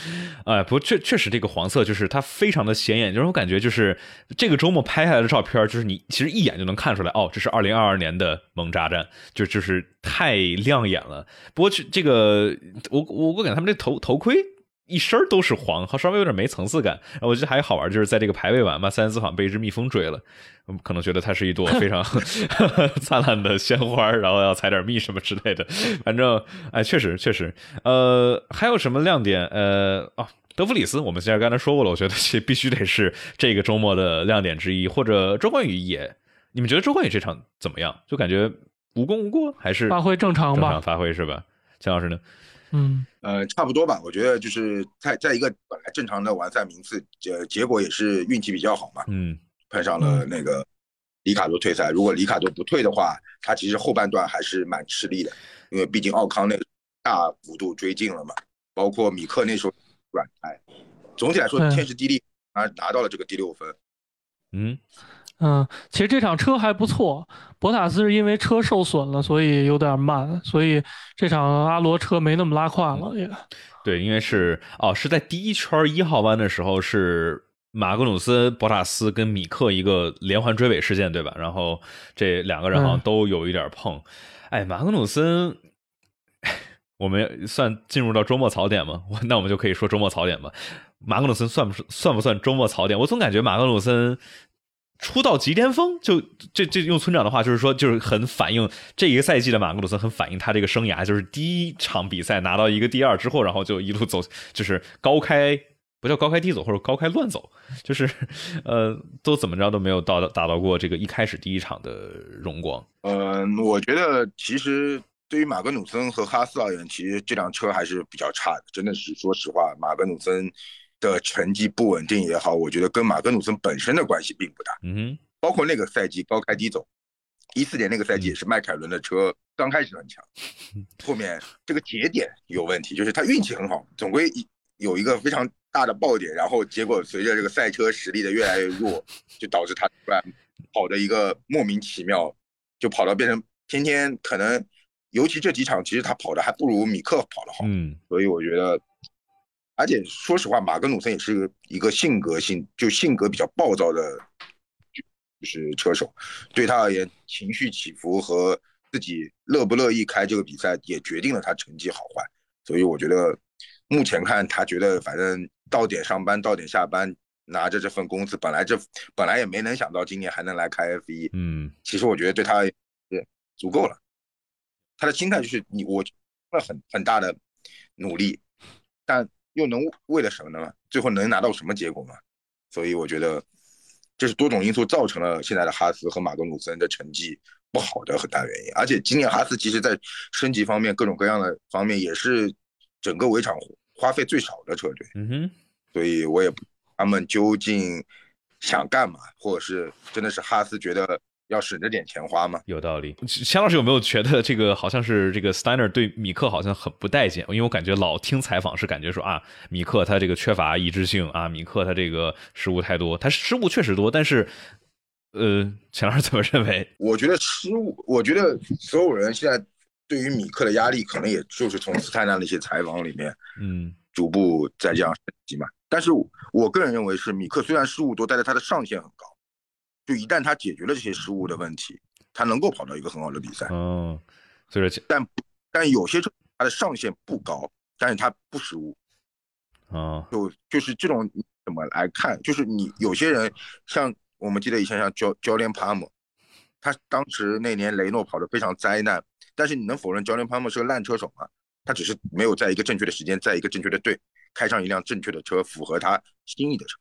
哎，不过确确实这个黄色就是它非常的显眼，就是我感觉就是这个周末拍下来的照片，就是你其实一眼就能看出来，哦，这是二零二二年的蒙扎站，就就是太亮眼了。不过这这个我我我感觉他们这头头盔。一身都是黄，稍微有点没层次感。然后我觉得还好玩，就是在这个排位玩嘛，塞恩斯好像被一只蜜蜂追了，可能觉得它是一朵 非常 灿烂的鲜花，然后要采点蜜什么之类的。反正哎，确实确实。呃，还有什么亮点？呃，哦，德弗里斯，我们现在刚才说过了，我觉得这必须得是这个周末的亮点之一。或者周冠宇也，你们觉得周冠宇这场怎么样？就感觉无功无过，还是发挥正常吧？正常发挥是吧？钱老师呢？嗯，呃，差不多吧。我觉得就是在在一个本来正常的完赛名次，结结果也是运气比较好嘛。嗯，碰上了那个里卡多退赛。如果里卡多不退的话，他其实后半段还是蛮吃力的，因为毕竟奥康那个大幅度追进了嘛，包括米克那时候软开。总体来说，天时地利啊拿到了这个第六分。嗯。嗯，其实这场车还不错，博塔斯是因为车受损了，所以有点慢，所以这场阿罗车没那么拉胯了也。对，因为是哦，是在第一圈一号弯的时候，是马格努斯、博塔斯跟米克一个连环追尾事件，对吧？然后这两个人好像都有一点碰。哎，马格努森，我们算进入到周末槽点吗？那我们就可以说周末槽点吧。马格努森算不算不算周末槽点？我总感觉马格努森。出道即巅峰，就这这用村长的话就是说，就是很反映这一个赛季的马格鲁森，很反映他这个生涯，就是第一场比赛拿到一个第二之后，然后就一路走，就是高开不叫高开低走，或者高开乱走，就是 呃，都怎么着都没有到达到过这个一开始第一场的荣光。嗯，我觉得其实对于马格努森和哈斯而言，其实这辆车还是比较差的，真的是说实话，马格努森。的成绩不稳定也好，我觉得跟马格努森本身的关系并不大。嗯，包括那个赛季高开低走，一四年那个赛季也是迈凯伦的车刚开始很强，后面这个节点有问题，就是他运气很好，总归有一个非常大的爆点，然后结果随着这个赛车实力的越来越弱，就导致他突然跑的一个莫名其妙，就跑到变成天天可能，尤其这几场其实他跑的还不如米克跑的好。嗯，所以我觉得。而且说实话，马格努森也是一个性格性就性格比较暴躁的，就是车手。对他而言，情绪起伏和自己乐不乐意开这个比赛，也决定了他成绩好坏。所以我觉得，目前看他觉得反正到点上班，到点下班，拿着这份工资，本来这本来也没能想到今年还能来开 F 一。嗯，其实我觉得对他也足够了。他的心态就是你我了很很大的努力，但。又能为了什么呢？最后能拿到什么结果吗？所以我觉得这是多种因素造成了现在的哈斯和马格努森的成绩不好的很大原因。而且今年哈斯其实在升级方面各种各样的方面也是整个围场花费最少的车队。嗯哼，所以我也他们究竟想干嘛，或者是真的是哈斯觉得。要省着点钱花嘛？有道理。钱老师有没有觉得这个好像是这个 Steiner 对米克好像很不待见？因为我感觉老听采访是感觉说啊，米克他这个缺乏一致性啊，米克他这个失误太多。他失误确实多，但是呃，钱老师怎么认为？我觉得失误，我觉得所有人现在对于米克的压力，可能也就是从斯泰纳那些采访里面，嗯，逐步在这样升级嘛。但是我个人认为是米克虽然失误多，但是他的上限很高。就一旦他解决了这些失误的问题，他能够跑到一个很好的比赛。嗯，所以但但有些车它的上限不高，但是他不失误。哦，就就是这种怎么来看？就是你有些人像我们记得以前像教教练帕姆，他当时那年雷诺跑的非常灾难，但是你能否认教练帕姆是个烂车手吗？他只是没有在一个正确的时间，在一个正确的队开上一辆正确的车，符合他心意的车。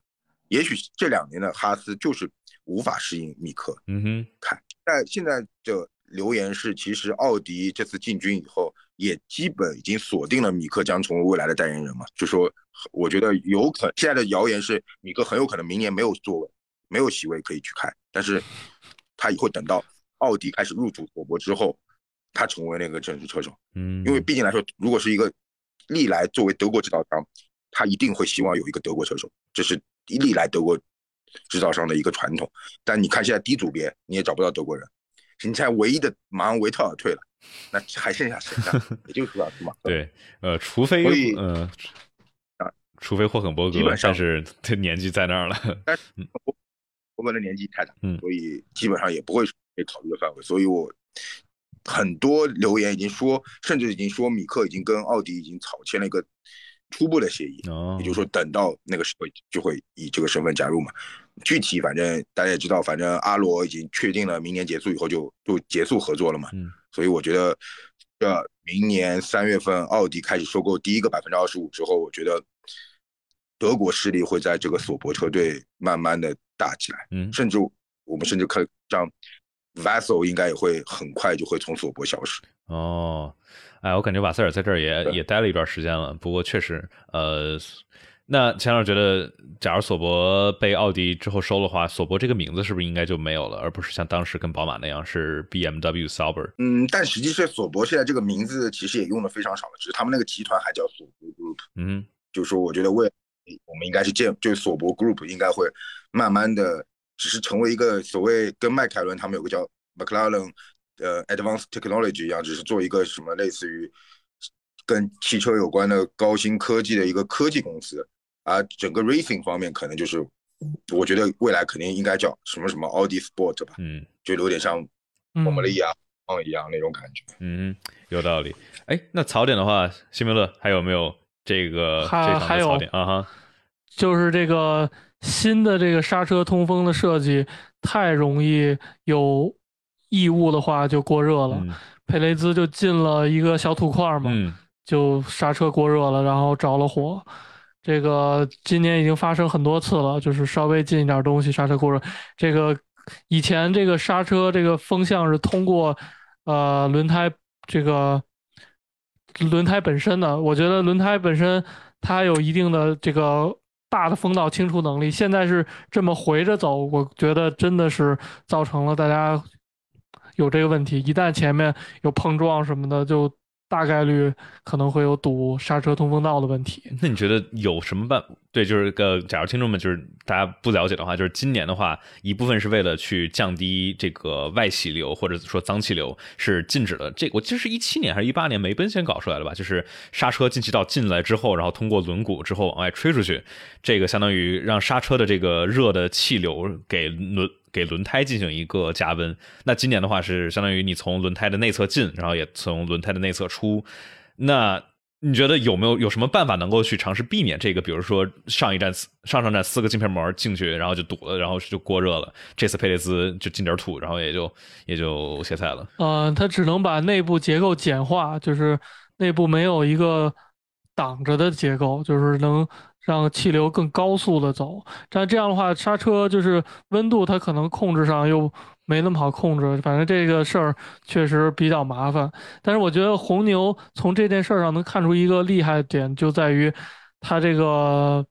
也许这两年的哈斯就是。无法适应米克，嗯哼，看，但现在的留言是，其实奥迪这次进军以后，也基本已经锁定了米克将成为未来的代言人嘛。就说，我觉得有可现在的谣言是，米克很有可能明年没有座位，没有席位可以去开，但是他以后等到奥迪开始入主佐博之后，他成为那个正式车手，嗯，因为毕竟来说，如果是一个历来作为德国制造商，他一定会希望有一个德国车手，这是历来德国。制造商的一个传统，但你看现在低组别你也找不到德国人，你在唯一的马上维特尔退了，那还剩下谁呢？也就是马斯对，呃，除非呃啊，除非霍肯伯格，但是他年纪在那儿了。但是伯格的年纪太大，嗯，所以基本上也不会被考虑的范围。所以我很多留言已经说，甚至已经说米克已经跟奥迪已经草签了一个。初步的协议，也就是说，等到那个时候就会以这个身份加入嘛。具体反正大家也知道，反正阿罗已经确定了，明年结束以后就就结束合作了嘛。嗯，所以我觉得，这明年三月份奥迪开始收购第一个百分之二十五之后，我觉得德国势力会在这个索博车队慢慢的大起来。嗯，甚至我们甚至可像 Vassal 应该也会很快就会从索博消失。哦。哎，我感觉瓦塞尔在这儿也也待了一段时间了。不过确实，呃，那钱老师觉得，假如索博被奥迪之后收的话，索博这个名字是不是应该就没有了，而不是像当时跟宝马那样是 BMW Sauber？嗯，但实际是索博现在这个名字其实也用的非常少了，只是他们那个集团还叫索博 Group。嗯，就是说，我觉得未我们应该是建，就是索博 Group 应该会慢慢的，只是成为一个所谓跟迈凯伦他们有个叫 McLaren 呃 Advanced Technology 一样，只是做一个什么类似于跟汽车有关的高新科技的一个科技公司。啊，整个 racing 方面可能就是，我觉得未来肯定应该叫什么什么奥迪 Sport 吧，嗯，就有点像我们的亚方一样那种感觉，嗯，有道理。哎，那槽点的话，辛梅乐还有没有这个还还有啊哈，就是这个新的这个刹车通风的设计太容易有异物的话就过热了，佩雷兹就进了一个小土块嘛，就刹车过热了，然后着了火。这个今年已经发生很多次了，就是稍微进一点东西，刹车过热。这个以前这个刹车这个风向是通过呃轮胎这个轮胎本身的，我觉得轮胎本身它有一定的这个大的风道清除能力。现在是这么回着走，我觉得真的是造成了大家有这个问题。一旦前面有碰撞什么的，就。大概率可能会有堵刹车通风道的问题。那你觉得有什么办？对，就是个，假如听众们就是大家不了解的话，就是今年的话，一部分是为了去降低这个外气流或者说脏气流，是禁止的。这我记得是一七年还是一八年，梅奔先搞出来的吧？就是刹车进气道进来之后，然后通过轮毂之后往外吹出去，这个相当于让刹车的这个热的气流给轮。给轮胎进行一个加温，那今年的话是相当于你从轮胎的内侧进，然后也从轮胎的内侧出。那你觉得有没有有什么办法能够去尝试避免这个？比如说上一站上上站四个镜片膜进去，然后就堵了，然后就过热了。这次佩雷兹就进点土，然后也就也就歇菜了。嗯，它只能把内部结构简化，就是内部没有一个挡着的结构，就是能。让气流更高速的走，但这样的话，刹车就是温度，它可能控制上又没那么好控制。反正这个事儿确实比较麻烦。但是我觉得红牛从这件事儿上能看出一个厉害点，就在于它这个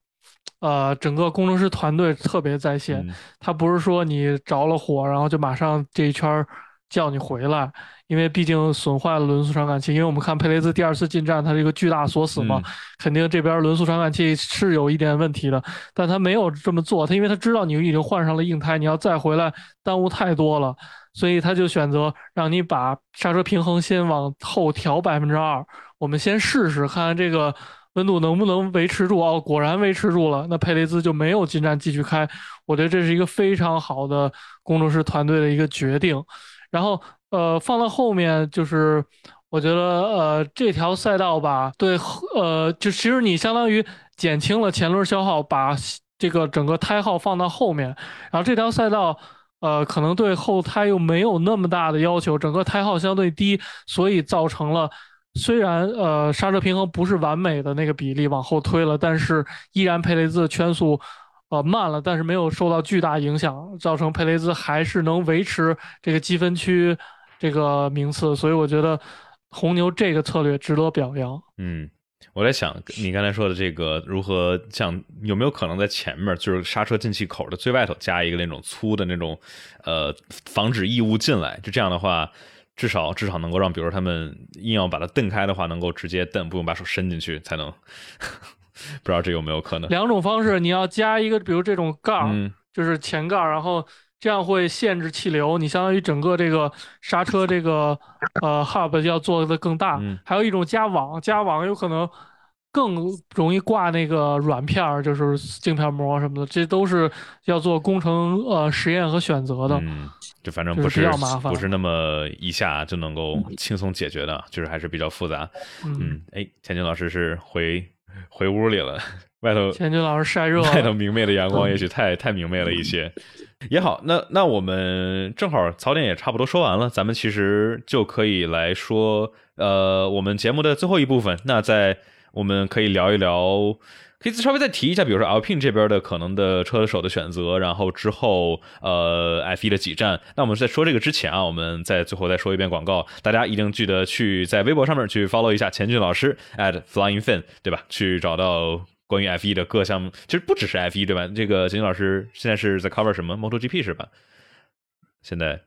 呃整个工程师团队特别在线。他不是说你着了火，然后就马上这一圈叫你回来。因为毕竟损坏了轮速传感器，因为我们看佩雷兹第二次进站，它这个巨大锁死嘛，肯定这边轮速传感器是有一点问题的，但他没有这么做，他因为他知道你已经换上了硬胎，你要再回来耽误太多了，所以他就选择让你把刹车平衡先往后调百分之二，我们先试试看这个温度能不能维持住哦，果然维持住了，那佩雷兹就没有进站继续开，我觉得这是一个非常好的工程师团队的一个决定，然后。呃，放到后面就是，我觉得呃这条赛道吧，对，呃，就其实你相当于减轻了前轮消耗，把这个整个胎耗放到后面，然后这条赛道，呃，可能对后胎又没有那么大的要求，整个胎耗相对低，所以造成了虽然呃刹车平衡不是完美的那个比例往后推了，但是依然佩雷兹的圈速。呃，慢了，但是没有受到巨大影响，造成佩雷兹还是能维持这个积分区。这个名次，所以我觉得红牛这个策略值得表扬。嗯，我在想你刚才说的这个如何像有没有可能在前面就是刹车进气口的最外头加一个那种粗的那种呃防止异物进来，就这样的话，至少至少能够让比如他们硬要把它蹬开的话，能够直接蹬，不用把手伸进去才能。不知道这有没有可能？两种方式，你要加一个，比如这种盖儿，就是前盖儿，然后。这样会限制气流，你相当于整个这个刹车这个呃 hub 要做的更大。还有一种加网，加网有可能更容易挂那个软片儿，就是镜片膜什么的，这都是要做工程呃实验和选择的。嗯，就反正不是不是那么一下就能够轻松解决的，就是还是比较复杂。嗯，哎，钱军老师是回回屋里了，外头钱军老师晒热，外头明媚的阳光也许太太明媚了一些。也好，那那我们正好槽点也差不多说完了，咱们其实就可以来说，呃，我们节目的最后一部分。那在我们可以聊一聊，可以稍微再提一下，比如说 Alpine 这边的可能的车手的选择，然后之后呃 F1 的几站。那我们在说这个之前啊，我们在最后再说一遍广告，大家一定记得去在微博上面去 follow 一下钱俊老师 at Flying Fin，对吧？去找到。关于 F 一的各项，其实不只是 F 一对吧？这个金老师现在是在 cover 什么 MotoGP 是吧？现在。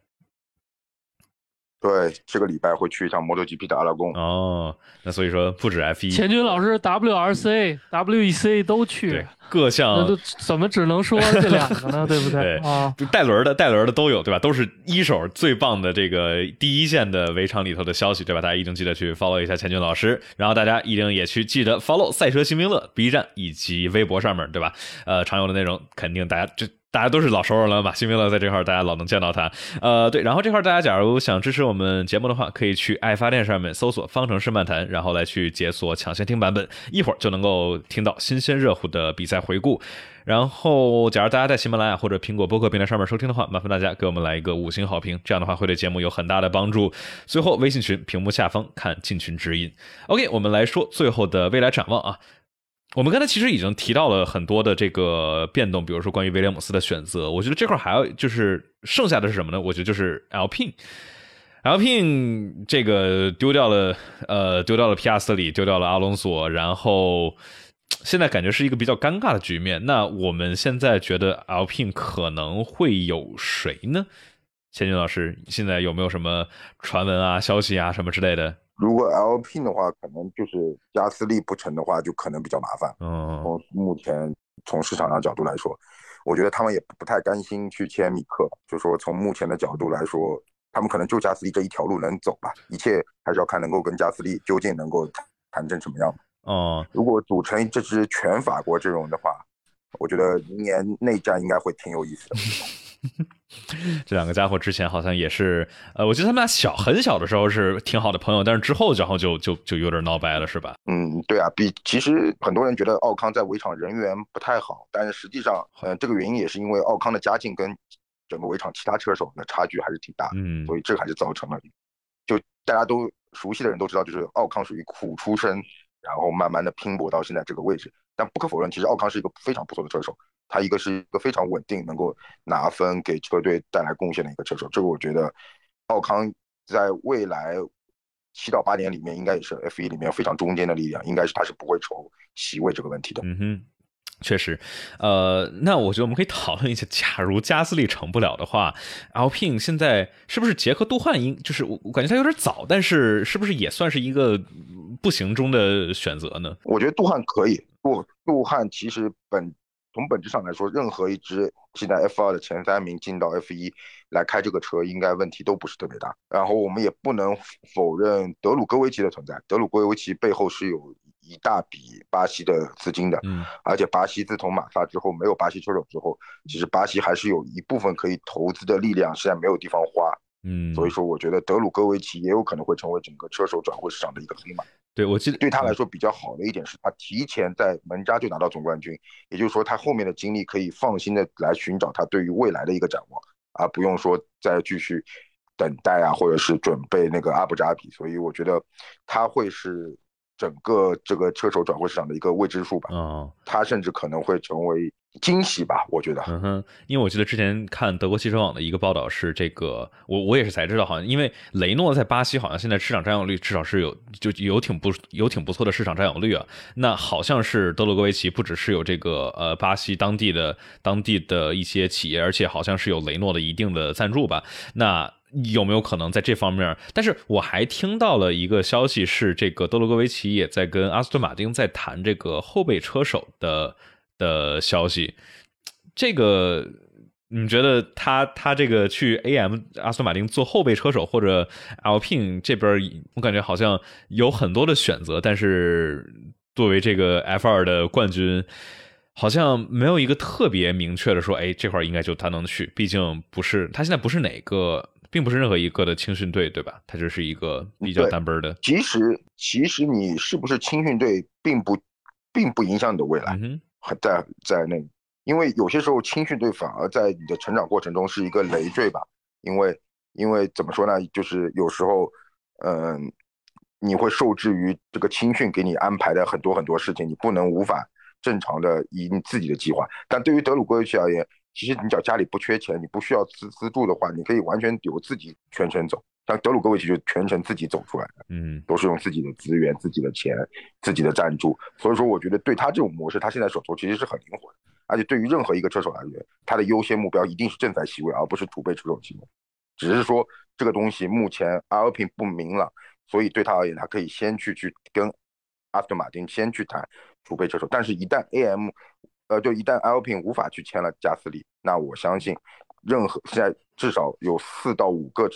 对，这个礼拜会去一趟 MotoGP 的阿拉贡。哦，那所以说不止 F 一，钱军老师 WRC、WEC 都去，各项怎么只能说这两个呢？对不对？啊，带轮的带轮的都有，对吧？都是一手最棒的这个第一线的围场里头的消息，对吧？大家一定记得去 follow 一下钱军老师，然后大家一定也去记得 follow 赛车新兵乐 B 站以及微博上面对吧？呃，常有的内容肯定大家就。大家都是老熟人了马？新兵乐在这块儿大家老能见到他。呃，对，然后这块儿大家假如想支持我们节目的话，可以去爱发电上面搜索“方程式漫谈”，然后来去解锁抢先听版本，一会儿就能够听到新鲜热乎的比赛回顾。然后，假如大家在喜马拉雅或者苹果播客平台上面收听的话，麻烦大家给我们来一个五星好评，这样的话会对节目有很大的帮助。最后，微信群屏幕下方看进群指引。OK，我们来说最后的未来展望啊。我们刚才其实已经提到了很多的这个变动，比如说关于威廉姆斯的选择，我觉得这块还要就是剩下的是什么呢？我觉得就是 L P，L P 这个丢掉了，呃，丢掉了皮亚斯里，丢掉了阿隆索，然后现在感觉是一个比较尴尬的局面。那我们现在觉得 L P 可能会有谁呢？千军老师，现在有没有什么传闻啊、消息啊什么之类的？如果 LP 的话，可能就是加斯利不成的话，就可能比较麻烦。嗯，从目前从市场上角度来说，我觉得他们也不太甘心去签米克。就说从目前的角度来说，他们可能就加斯利这一条路能走吧，一切还是要看能够跟加斯利究竟能够谈成什么样。哦，如果组成这支全法国阵容的话，我觉得明年内战应该会挺有意思的。这两个家伙之前好像也是，呃，我记得他们俩小很小的时候是挺好的朋友，但是之后然后就就就有点闹掰了，是吧？嗯，对啊，比其实很多人觉得奥康在围场人缘不太好，但是实际上，呃，这个原因也是因为奥康的家境跟整个围场其他车手的差距还是挺大，嗯，所以这还是造成了，就大家都熟悉的人都知道，就是奥康属于苦出身，然后慢慢的拼搏到现在这个位置，但不可否认，其实奥康是一个非常不错的车手。他一个是一个非常稳定，能够拿分给车队带来贡献的一个车手，这个我觉得奥康在未来七到八年里面，应该也是 F 一里面非常中间的力量，应该是他是不会愁席位这个问题的。嗯哼，确实，呃，那我觉得我们可以讨论一下，假如加斯利成不了的话，Alpine 现在是不是结合杜汉英就是我我感觉他有点早，但是是不是也算是一个不行中的选择呢？我觉得杜汉可以，杜杜汉其实本。从本质上来说，任何一支现在 F 二的前三名进到 F 一来开这个车，应该问题都不是特别大。然后我们也不能否认德鲁戈维奇的存在，德鲁戈维奇背后是有一大笔巴西的资金的，嗯，而且巴西自从马萨之后没有巴西车手之后，其实巴西还是有一部分可以投资的力量，现在没有地方花，嗯，所以说我觉得德鲁戈维奇也有可能会成为整个车手转会市场的一个黑马。对，我记得对他来说比较好的一点是他提前在门扎就拿到总冠军，也就是说他后面的精力可以放心的来寻找他对于未来的一个展望，而不用说再继续等待啊，或者是准备那个阿布扎比。所以我觉得他会是整个这个车手转会市场的一个未知数吧。嗯，他甚至可能会成为。惊喜吧，我觉得。嗯哼，因为我记得之前看德国汽车网的一个报道是这个，我我也是才知道，好像因为雷诺在巴西好像现在市场占有率至少是有就有挺不有挺不错的市场占有率啊。那好像是德鲁戈维奇不只是有这个呃巴西当地的当地的一些企业，而且好像是有雷诺的一定的赞助吧。那有没有可能在这方面？但是我还听到了一个消息，是这个德鲁戈维奇也在跟阿斯顿马丁在谈这个后备车手的。的消息，这个你觉得他他这个去 AM 阿斯顿马丁做后备车手或者 Alpine 这边，我感觉好像有很多的选择，但是作为这个 F 二的冠军，好像没有一个特别明确的说，哎，这块应该就他能去，毕竟不是他现在不是哪个，并不是任何一个的青训队，对吧？他就是一个比较单奔的。其实其实你是不是青训队，并不并不影响你的未来。还在在那，因为有些时候青训队反而在你的成长过程中是一个累赘吧，因为因为怎么说呢，就是有时候，嗯，你会受制于这个青训给你安排的很多很多事情，你不能无法正常的以你自己的计划。但对于德鲁戈维奇而言，其实你只要家里不缺钱，你不需要资资助的话，你可以完全由自己全程走。但德鲁戈维奇就全程自己走出来的，嗯，都是用自己的资源、自己的钱、自己的赞助，所以说我觉得对他这种模式，他现在手头其实是很灵活的，而且对于任何一个车手来言，他的优先目标一定是正赛席位，而不是储备车手席位，只是说这个东西目前阿尔平不明朗，所以对他而言，他可以先去去跟阿斯顿马丁先去谈储备车手，但是一旦 AM，呃，就一旦 Alpine 无法去签了加斯利，那我相信任何现在至少有四到五个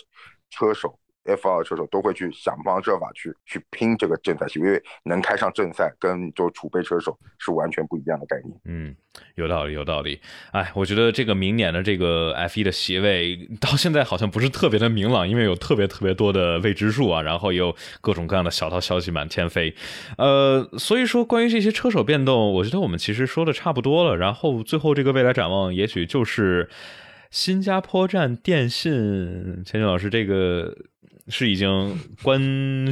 车手。F 二车手都会去想方设法去去拼这个正赛席位，因为能开上正赛跟就储备车手是完全不一样的概念。嗯，有道理，有道理。哎，我觉得这个明年的这个 F 一的席位到现在好像不是特别的明朗，因为有特别特别多的未知数啊，然后也有各种各样的小道消息满天飞。呃，所以说关于这些车手变动，我觉得我们其实说的差不多了。然后最后这个未来展望，也许就是新加坡站电信，钱军老师这个。是已经官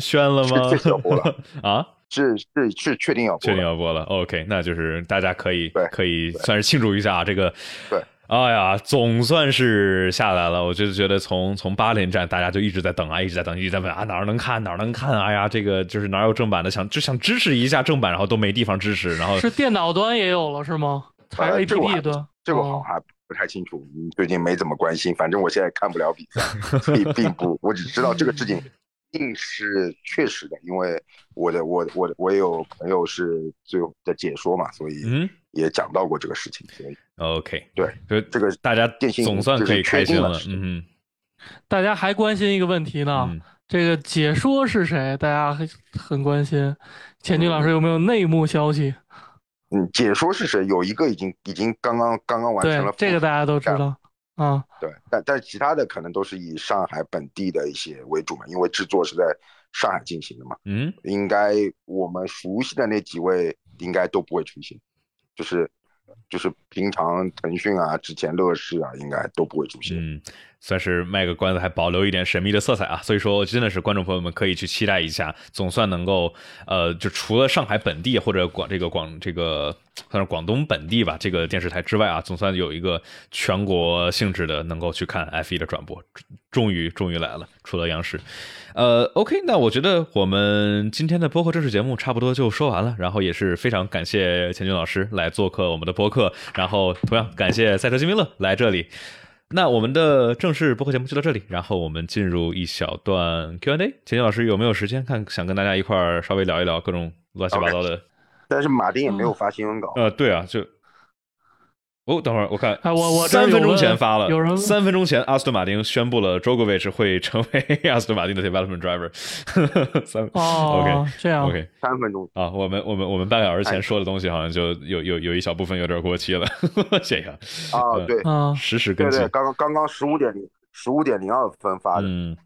宣了吗？了 啊！是是是确定要播，确定要播了。OK，那就是大家可以可以算是庆祝一下啊！这个对，哎呀，总算是下来了。我就觉得从从八连站大家就一直在等啊，一直在等，一直在问啊哪儿能看哪儿能看。哎呀，这个就是哪有正版的，想就想支持一下正版，然后都没地方支持。然后是电脑端也有了是吗？还是 APP 端？这个好还。不太清楚，最近没怎么关心。反正我现在看不了比赛，所以 并不，我只知道这个事情 定是确实的，因为我的我我我也有朋友是最后的解说嘛，所以也讲到过这个事情。所以 OK，对，就这个大家电信总算可以开心了。嗯，大家还关心一个问题呢，这个解说是谁？大家很很关心。钱军老师有没有内幕消息？嗯，解说是谁？有一个已经已经刚刚刚刚完成了，这个大家都知道啊。对，但但其他的可能都是以上海本地的一些为主嘛，因为制作是在上海进行的嘛。嗯，应该我们熟悉的那几位应该都不会出现，就是就是平常腾讯啊、之前乐视啊，应该都不会出现。嗯。算是卖个关子，还保留一点神秘的色彩啊，所以说真的是观众朋友们可以去期待一下，总算能够，呃，就除了上海本地或者广这个广这个算是广东本地吧，这个电视台之外啊，总算有一个全国性质的能够去看 F 一的转播，终于终于来了，除了央视，呃，OK，那我觉得我们今天的播客正式节目差不多就说完了，然后也是非常感谢钱军老师来做客我们的播客，然后同样感谢赛车金明乐来这里。那我们的正式播客节目就到这里，然后我们进入一小段 Q&A。钱军老师有没有时间看？想跟大家一块儿稍微聊一聊各种乱七八糟的。但是马丁也没有发新闻稿。呃，对啊，就。哦，等会儿我看，我我三分钟前发了，有人三分钟前，阿斯顿马丁宣布了 Jokovic 会成为阿斯顿马丁的 development driver。三哦，OK，这样，OK，三分钟。啊，我们我们我们半个小时前说的东西好像就有有有一小部分有点过期了，谢谢啊，对，啊，实时更新，对对，刚刚刚刚十五点零十五点零二分发的，嗯，